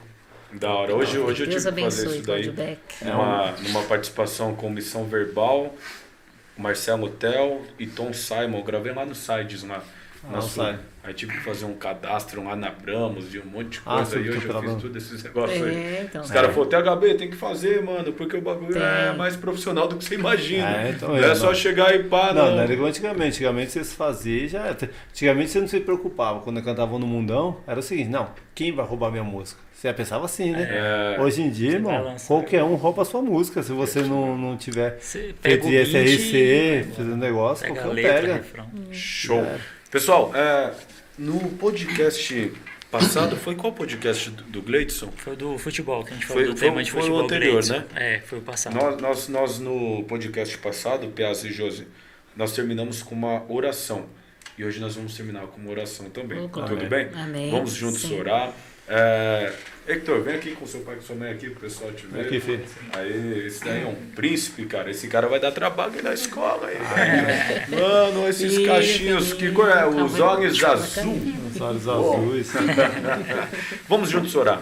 Da hora. Hoje, hoje eu tive que fazer abençoe, isso daí. Numa, numa participação com Missão Verbal, Marcelo Tel e Tom Simon. Eu gravei lá no Sides, lá na Ah, Sul. sai. Aí tive que fazer um cadastro lá na Bramos e um monte de Ah, coisa. sim, e hoje eu fiz tudo esses negócios aí. É, então. Os caras falaram, THB, tem que fazer, mano, porque o bagulho é Tem. mais profissional do que você imagina. É, então não é, é só não. chegar e pá, Não, não. não era igual antigamente. Antigamente vocês faziam já. Antigamente você não se preocupava. Quando eu cantava no mundão, era o seguinte, não, quem vai roubar minha música? Você já pensava assim, né? É, Hoje em dia, irmão, lançar. qualquer um rouba a sua música. Se você não, não tiver feito de SRC, fazendo negócio, pega qualquer um letra, pega. refrão. show. Pessoal, é, no podcast passado, foi qual podcast do, do Gleidson? Foi do futebol que a gente Foi- falou do foi- tema de foi o futebol. anterior, Gleidson. né? É, foi o passado. Nós, nós, nós no podcast passado, Piazza e Josi, nós terminamos com uma oração. E hoje nós vamos terminar com uma oração também. Tudo bem? Amém. Vamos juntos Sim. orar. É, Hector, vem aqui com seu pai e com sua mãe aqui, pro pessoal te ver. Aqui, filho. Aí, esse daí é um príncipe, cara. Esse cara vai dar trabalho aí na escola. Aí, Ah, velho. Mano, esses cachinhos, que cor é? Os Calma aí. olhos azul. Os olhos azuis. Vamos juntos orar.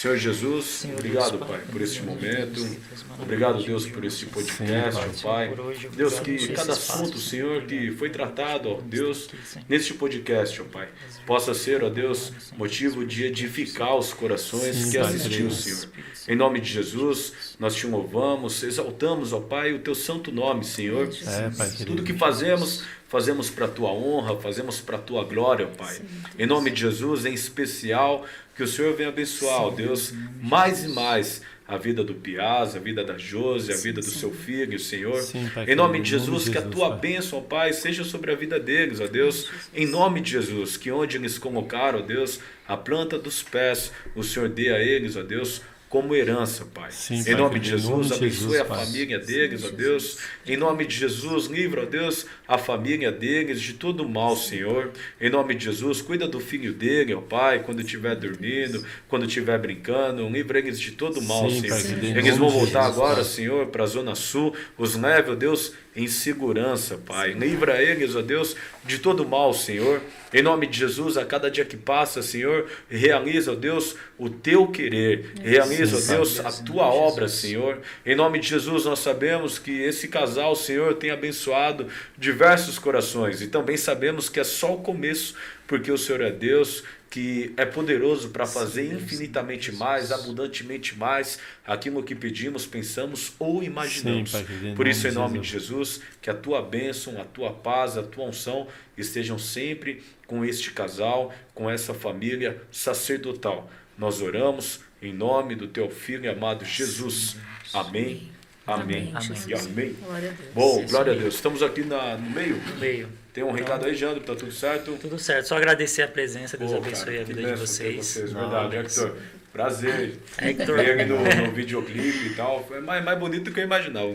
Senhor Jesus, Senhor obrigado, Deus, Pai, por este momento. Obrigado, Deus, de por este podcast, Pai. ó Pai. Deus, que cada assunto, Senhor, que foi tratado, ó Deus, neste podcast, ó Pai, possa ser, ó Deus, motivo de edificar os corações Sim, que Deus. Senhor. Em nome de Jesus, nós te louvamos, exaltamos, ó Pai, o teu santo nome, Senhor. É. Tudo que fazemos, fazemos para a tua honra, fazemos para a tua glória, ó Pai. Em nome de Jesus, em especial, que o Senhor venha abençoar, ó Deus, mais e mais a vida do Piaz, a vida da Josi, a vida do seu filho, Senhor. Sim, Pai Em nome de Jesus, que a Jesus, tua Pai. bênção, ó Pai, seja sobre a vida deles, ó Deus. Em nome de Jesus, que onde eles colocaram, ó Deus, a planta dos pés, o Senhor dê a eles, ó Deus, como herança, Pai. Sim, em Pai nome de querido, em nome Jesus, de abençoe Jesus, a família deles, ó Deus. Em nome de Jesus, livra, ó Deus, a família deles de todo mal, Senhor. Em nome de Jesus, cuida do filho dele, ó Pai, quando estiver dormindo, quando estiver brincando, livra eles de todo mal, Sim, Senhor. Eles vão voltar agora. Senhor, para a Zona Sul, os leve, ó Deus, em segurança, Pai. Livra eles, ó Deus, de todo mal, Senhor. Em nome de Jesus, a cada dia que passa, Senhor, realiza, ó Deus, o teu querer. Realiza, ó Deus, a tua obra, Senhor. Em nome de Jesus, nós sabemos que esse casal, Senhor, tem abençoado diversos corações. E também sabemos que é só o começo, porque o Senhor é Deus que é poderoso para fazer infinitamente mais, abundantemente mais, aquilo que pedimos, pensamos ou imaginamos. Sim, Pai Por isso, em nome de Jesus, que a tua bênção, a tua paz, a tua unção estejam sempre com este casal, com essa família sacerdotal. Nós oramos em nome do teu filho amado Jesus. Amém Amém. Amém, E amém. Glória a Deus. Bom, Isso glória a. Deus. Estamos aqui na, no meio. No meio. Tem um recado aí, Jandro, tá tudo certo? Tudo certo. Só agradecer a presença. Deus Pô, abençoe cara, a vida de ter vocês. Verdade, Hector. Prazer. Hector. Aqui no, no videoclipe e tal. Foi mais, mais bonito do que eu imaginava.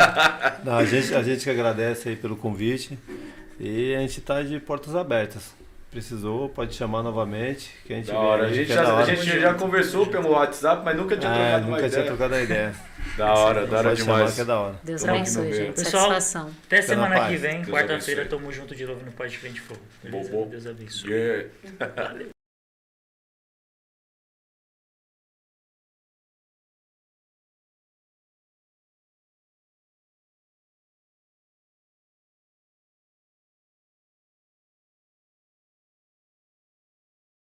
Não, a, gente, a gente que agradece aí pelo convite e a gente tá de portas abertas. Precisou, pode chamar novamente. Que a gente Da vê hora. A aí, gente, é já, da a hora. gente já conversou pelo WhatsApp, mas nunca tinha É, trocado uma nunca tinha ideia. trocado a ideia. Da hora, da hora demais. que é da hora. Deus abençoe, gente. Pessoal, Satisfação. Até semana que vem, quarta-feira, tamo junto de novo no Pode Frente Fogo. Beleza? Bobo. Deus abençoe. Yeah. Valeu.